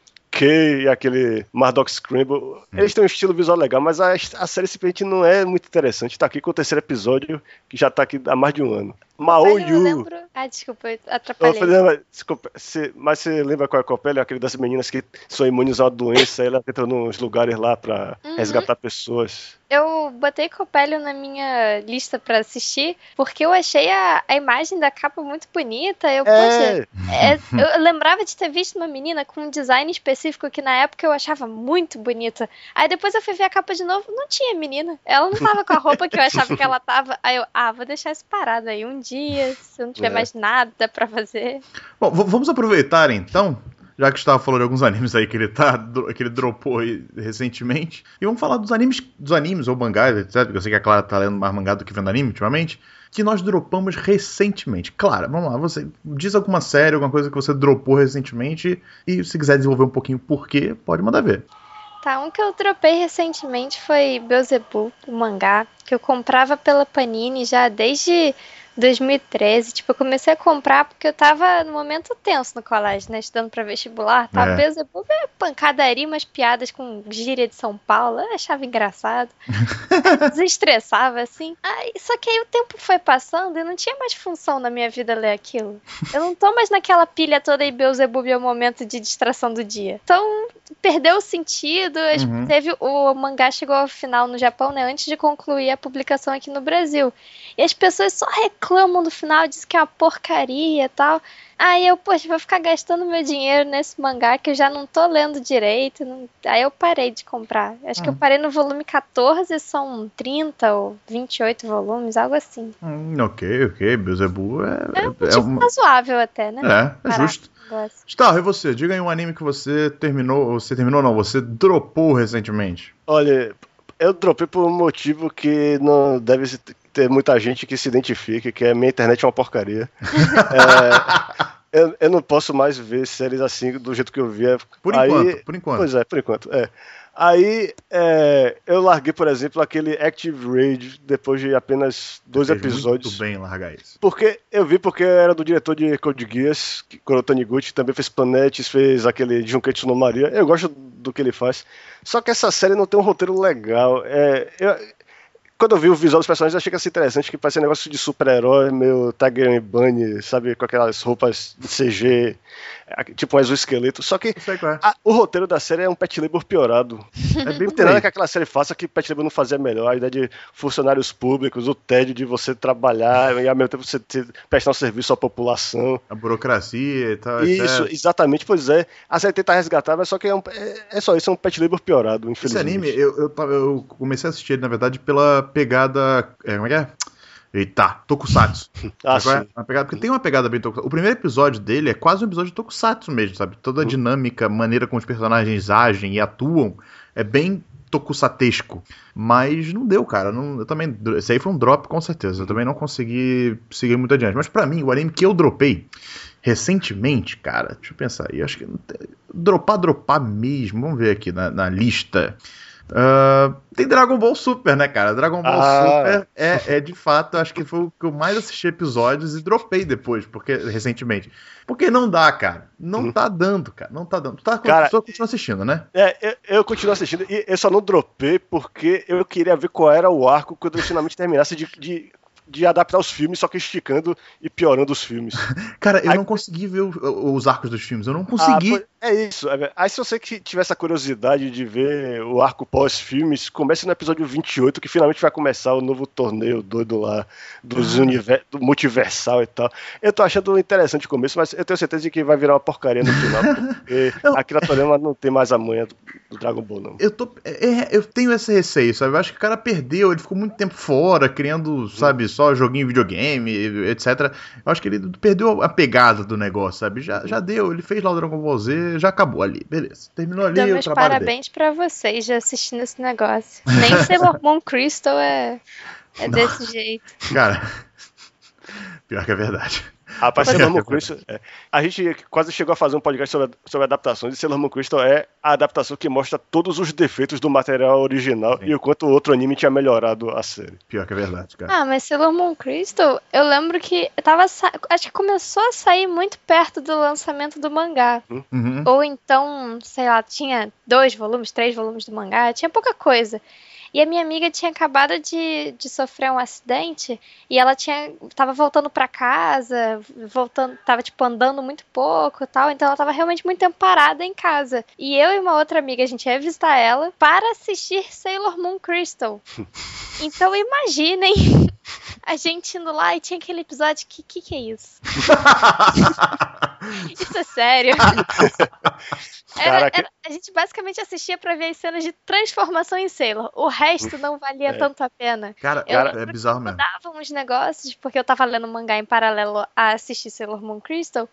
E aquele Murdoch Scramble. Eles têm um estilo visual legal, mas a, a série simplesmente não é muito interessante. Tá aqui com o terceiro episódio, que já tá aqui há mais de um ano. Mao Copélia, eu Yu. lembro... Ah, desculpa, eu Eu atrapalhei. falei, mas, desculpa, você- mas você lembra qual é a Copélia? Aquele das meninas que são imunes uma doença, ela entra nos lugares lá pra Uhum. resgatar pessoas. Eu botei Copélio na minha lista pra assistir, porque eu achei a, a imagem da capa muito bonita. Eu, poxa, É, é- <laughs> eu lembrava de ter visto uma menina com um design específico que na época eu achava muito bonita. Aí depois eu fui ver a capa de novo, não tinha menina. Ela não tava com a roupa que eu achava que ela tava. Aí eu, ah, vou deixar isso parado aí um dia, se eu não tiver É. mais nada pra fazer. Bom, vamos aproveitar então, já que estava falando de alguns animes aí que ele tá, que ele dropou aí recentemente, e vamos falar dos animes, dos animes ou mangás, etc. Porque eu sei que a Clara tá lendo mais mangá do que vendo anime ultimamente, que nós dropamos recentemente. Clara, vamos lá, você diz alguma série, alguma coisa que você dropou recentemente, e se quiser desenvolver um pouquinho por quê, pode mandar ver. Tá, um que eu dropei recentemente foi Beelzebub, o mangá, que eu comprava pela Panini já desde 2013. Tipo, eu comecei a comprar porque eu tava no momento tenso no colégio, né? Estudando pra vestibular. Tá? É. Beelzebub é pancadaria, umas piadas com gíria de São Paulo. Eu achava engraçado. <laughs> Desestressava, assim. Aí, só que aí o tempo foi passando e não tinha mais função na minha vida ler aquilo. Eu não tô mais naquela pilha toda e Beelzebub é o momento de distração do dia. Então, perdeu o sentido. Uhum. Teve o mangá chegou ao final no Japão, né, antes de concluir a publicação aqui no Brasil. E as pessoas só reclamam do final, dizem que é uma porcaria e tal. Aí eu, poxa, vou ficar gastando meu dinheiro nesse mangá que eu já não tô lendo direito. não- Aí eu parei de comprar. Acho que eu Hum. parei no volume 14, são 30 ou 28 volumes, algo assim. Hum, ok, ok, Beelzebub é, É um é, uma- razoável até, né? é, é justo. Starro, e você? Diga aí um anime que você terminou, ou você terminou não, você dropou recentemente. olha, eu dropei por um motivo que não deve ter muita gente que se identifique, que é minha internet é uma porcaria. <laughs> É, eu, eu não posso mais ver séries assim do jeito que eu via. Por Aí- enquanto, por enquanto. Pois é, por enquanto. É. Aí é, eu larguei, por exemplo, aquele Active Rage depois de apenas dois episódios. Muito bem largar isso. Porque eu vi porque era do diretor de Code Geass, que- Kuro Taniguchi, que também fez Planetes, fez aquele Junketsu no Maria. Eu gosto do que ele faz. Só que essa série não tem um roteiro legal. É, eu- quando eu vi o visual dos personagens, achei que ia ser interessante, que parecia um negócio de super-herói, meio Tiger Bunny, sabe, com aquelas roupas de CG, tipo um exoesqueleto. Só que é. a- o roteiro da série é um pet labor piorado. É bem Não tem nada que aquela série faça que Pet Labor não fazia melhor. A ideia de funcionários públicos, o tédio de você trabalhar e ao mesmo tempo você ter- prestar um serviço à população. A burocracia e tal, Isso, etc. exatamente, pois é. A série tenta resgatar, mas só que é, um- é- é só isso, é um Pet Labor piorado, Esse infelizmente. anime, eu, eu, eu comecei a assistir ele, na verdade, pela pegada. É, como é que é? Eita, Tokusatsu. <laughs> Ah, sim. Uma pegada, porque tem uma pegada bem Tokusatsu. O primeiro episódio dele é quase um episódio de Tokusatsu mesmo, sabe? Toda a dinâmica, a maneira como os personagens agem e atuam é bem tokusatesco. Mas não deu, cara. Não, eu também, esse aí foi um drop, com certeza. Eu também não consegui seguir muito adiante. Mas pra mim, o anime que eu dropei recentemente, cara, deixa eu pensar aí. Acho que dropar, dropar mesmo. Vamos ver aqui na, na lista. Ah, tem Dragon Ball Super, né, cara? Dragon Ball Ah. Super é, é de fato, acho que foi o que eu mais assisti episódios e dropei depois, porque recentemente. Porque não dá, cara. Não tá dando, cara. Não tá dando. Tu tá Cara, tu continua assistindo, né? É, eu, eu continuo assistindo e eu só não dropei porque eu queria ver qual era o arco quando ele finalmente terminasse de, de, de adaptar os filmes, só que esticando e piorando os filmes. <laughs> Cara, eu Aí- não consegui ver o- os arcos dos filmes. Eu não Ah, consegui. pois- é isso. é, Aí se você que tivesse a curiosidade de ver o arco pós-filmes, comece no episódio 28, que finalmente vai começar o novo torneio doido lá dos Ah. univer- do multiversal e tal. Eu tô achando interessante o começo, mas eu tenho certeza de que vai virar uma porcaria no final, <laughs> porque Não. Akira Toriyama não tem mais a manha do, do Dragon Ball, não. Eu, tô, é, eu tenho esse receio, sabe? Eu acho que o cara perdeu, ele ficou muito tempo fora, criando, sabe, só joguinho videogame, etc. Eu acho que ele perdeu a pegada do negócio, sabe? Já, já deu, ele fez lá o Dragon Ball Z, já acabou ali, beleza. Terminou ali Dou o trabalho dele. parabéns pra vocês já assistindo esse negócio. Nem Sailor <laughs> Moon Crystal é, é desse jeito. Cara, <laughs> pior que é verdade. Rapaz, Sailor Moon Crystal. é. A gente quase chegou a fazer um podcast sobre, sobre adaptações, e Sailor Moon Crystal é a adaptação que mostra todos os defeitos do material original Sim. e o quanto o outro anime tinha melhorado a série. Pior que é verdade, cara. Ah, mas Sailor Moon Crystal, eu lembro que tava acho que começou a sair muito perto do lançamento do mangá. Uhum. Ou então, sei lá, tinha dois volumes, três volumes do mangá, tinha pouca coisa. E a minha amiga tinha acabado de, de sofrer um acidente e ela tinha tava voltando para casa, voltando, tava tipo andando muito pouco, tal, então ela tava realmente muito tempo parada em casa. E eu e uma outra amiga, a gente ia visitar ela para assistir Sailor Moon Crystal. <laughs> Então imaginem <laughs> a gente indo lá e tinha aquele episódio que que, que é isso? <laughs> Isso é sério. <laughs> Era, era- a gente basicamente assistia pra ver as cenas de transformação em Sailor. O resto não valia É. tanto a pena. Cara, Eu é bizarro mesmo. Mudava uns negócios, porque eu tava lendo mangá em paralelo a assistir Sailor Moon Crystal.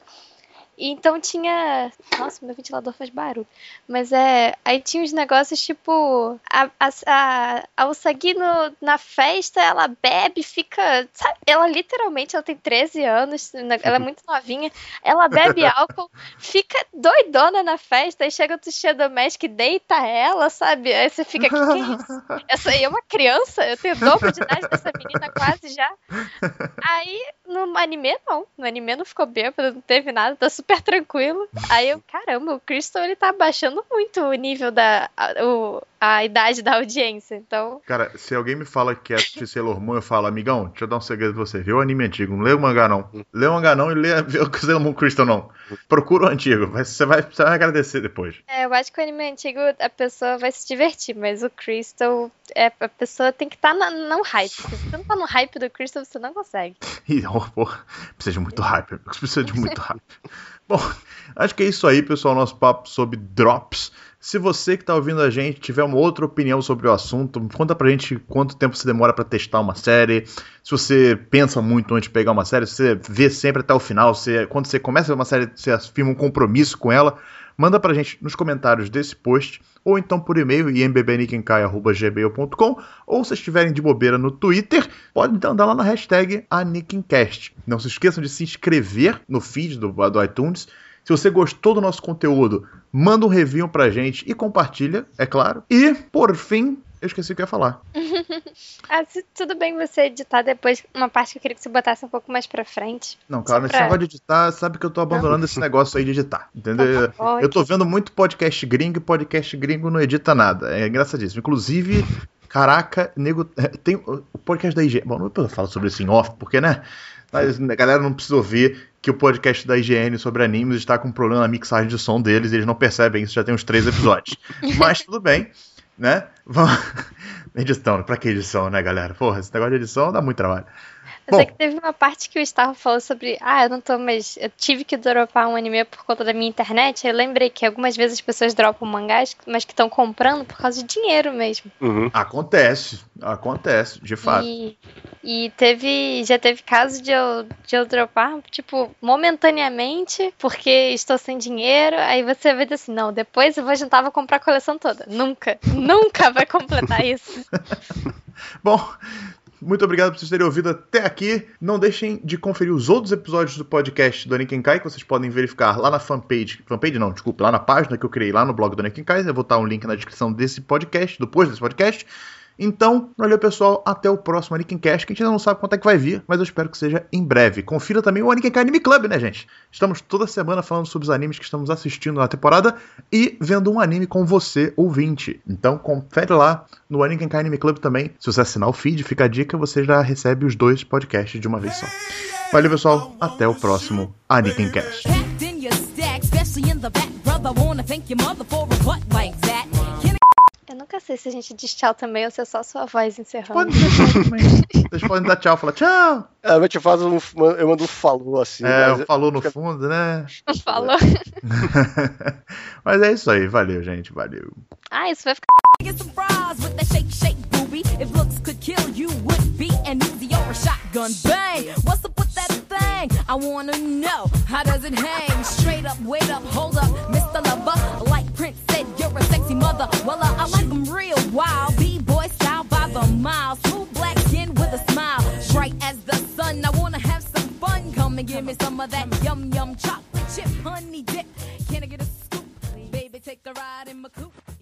E então tinha. Nossa, meu ventilador faz barulho. Mas é. Aí tinha uns negócios tipo. A, a, a, a Usagi no, na festa, ela bebe, fica. Sabe? Ela literalmente ela tem 13 anos, ela é muito <laughs> novinha. Ela bebe álcool, fica doidona na festa. Aí chega o Tuxia Domestic e deita ela, sabe? Aí você fica, que que é isso? <laughs> Essa aí é uma criança? Eu tenho o dobro de idade dessa menina quase já. <laughs> Aí no anime não. No anime não ficou bêbado, não teve nada, tá super tranquilo. Aí eu, caramba, o Crystal ele tá baixando muito o nível da. O, a idade da audiência. Então. Cara, se alguém me fala que é assistir Sailor Moon, eu falo, amigão, deixa eu dar um segredo pra você. Vê o anime antigo, não lê o mangá não. Lê o mangá não e lê o <laughs> Sailor Moon Crystal não. Procura o antigo, você vai, você vai agradecer depois. É, eu acho que o anime antigo a pessoa vai se divertir, mas o Crystal, é, a pessoa tem que estar tá na- no hype. Se você não tá no hype do Crystal, você não consegue. <laughs> Ih, oh, porra, precisa de muito hype, precisa de <laughs> muito hype. Bom, acho que é isso aí, pessoal, nosso papo sobre drops. Se você que tá ouvindo a gente tiver uma outra opinião sobre o assunto, conta pra gente quanto tempo você demora pra testar uma série. Se você pensa muito antes de pegar uma série, se você vê sempre até o final, se, quando você começa uma série, você firma um compromisso com ela, manda pra gente nos comentários desse post, ou então por e-mail, imbebeniquencai.gmail.com, ou se estiverem de bobeira no Twitter, pode andar lá na hashtag AnikinCast. Não se esqueçam de se inscrever no feed do, do iTunes. Se você gostou do nosso conteúdo, manda um review pra gente e compartilha, é claro. E, por fim, eu esqueci o que eu ia falar. <laughs> Ah, se tudo bem você editar depois uma parte que eu queria que você botasse um pouco mais pra frente. Não, cara, Só nesse pra- negócio de editar, sabe que eu tô abandonando esse negócio aí de editar, <laughs> entendeu? Tá Eu tô vendo muito podcast gringo e podcast gringo não edita nada. É engraçadíssimo. Inclusive, caraca, nego. é, <laughs> Tem o podcast da IGN. Bom, depois eu falo sobre isso em off, porque, né? Mas a galera não precisa ouvir que o podcast da IGN sobre animes está com um problema na mixagem de som deles, e eles não percebem isso, já tem uns três episódios. <laughs> Mas tudo bem, né? Vamos. <laughs> Edição, pra que edição, né, galera? Porra, esse negócio de edição dá muito trabalho. Eu sei Bom. que teve uma parte que o Starro falou sobre. Ah, eu não tô mais. Eu tive que dropar um anime por conta da minha internet. Eu lembrei que algumas vezes as pessoas dropam mangás, mas que estão comprando por causa de dinheiro mesmo. Uhum. Acontece, acontece, de fato. E, e teve. Já teve caso de eu, de eu dropar, tipo, momentaneamente, porque estou sem dinheiro. Aí você vai dizer assim: não, depois eu vou juntar, vou comprar a coleção toda. Nunca, <laughs> nunca vai completar isso. <laughs> Bom, muito obrigado por vocês terem ouvido até aqui. Não deixem de conferir os outros episódios do podcast do Anikenkai, que vocês podem verificar lá na fanpage. Fanpage não, desculpa, lá na página que eu criei lá no blog do Anikenkai. Eu vou botar um link na descrição desse podcast, do post desse podcast. Então, valeu pessoal, até o próximo Anikincast, que a gente ainda não sabe quanto é que vai vir, mas eu espero que seja em breve. Confira também o Anikinkai Anime Club, né, gente? Estamos toda semana falando sobre os animes que estamos assistindo na temporada e vendo um anime com você, ouvinte. Então, confere lá no Anikinkai Anime Club também. Se você assinar o feed, fica a dica, você já recebe os dois podcasts de uma vez só. Valeu, pessoal, até o próximo Anikincast. Packed Eu nunca sei se a gente diz tchau também ou se é só sua voz encerrando. Pode dizer tchau também. <laughs> Vocês podem dar tchau, falar tchau. É, a gente faz um. Eu mando um falou assim. É, mas- falou no fundo, né? <laughs> Falou. <laughs> Mas é isso aí, valeu, gente, valeu. Ah, isso vai ficar. get some fries with that shake, shake, booby? If looks could kill, you would be an Uzi or a shotgun. Bang! What's up with that thing? I wanna know. How does it hang? Straight up, wait up, hold up, Mr. Lover. Like Prince you're a sexy mother. Well, uh, I like 'em real wild. B-boy style by the mile. Smooth black skin with a smile. Bright as the sun. I wanna have some fun. Come and give me some of that yum yum chocolate chip honey dip. Can I get a scoop? Baby, take a ride in my coupe.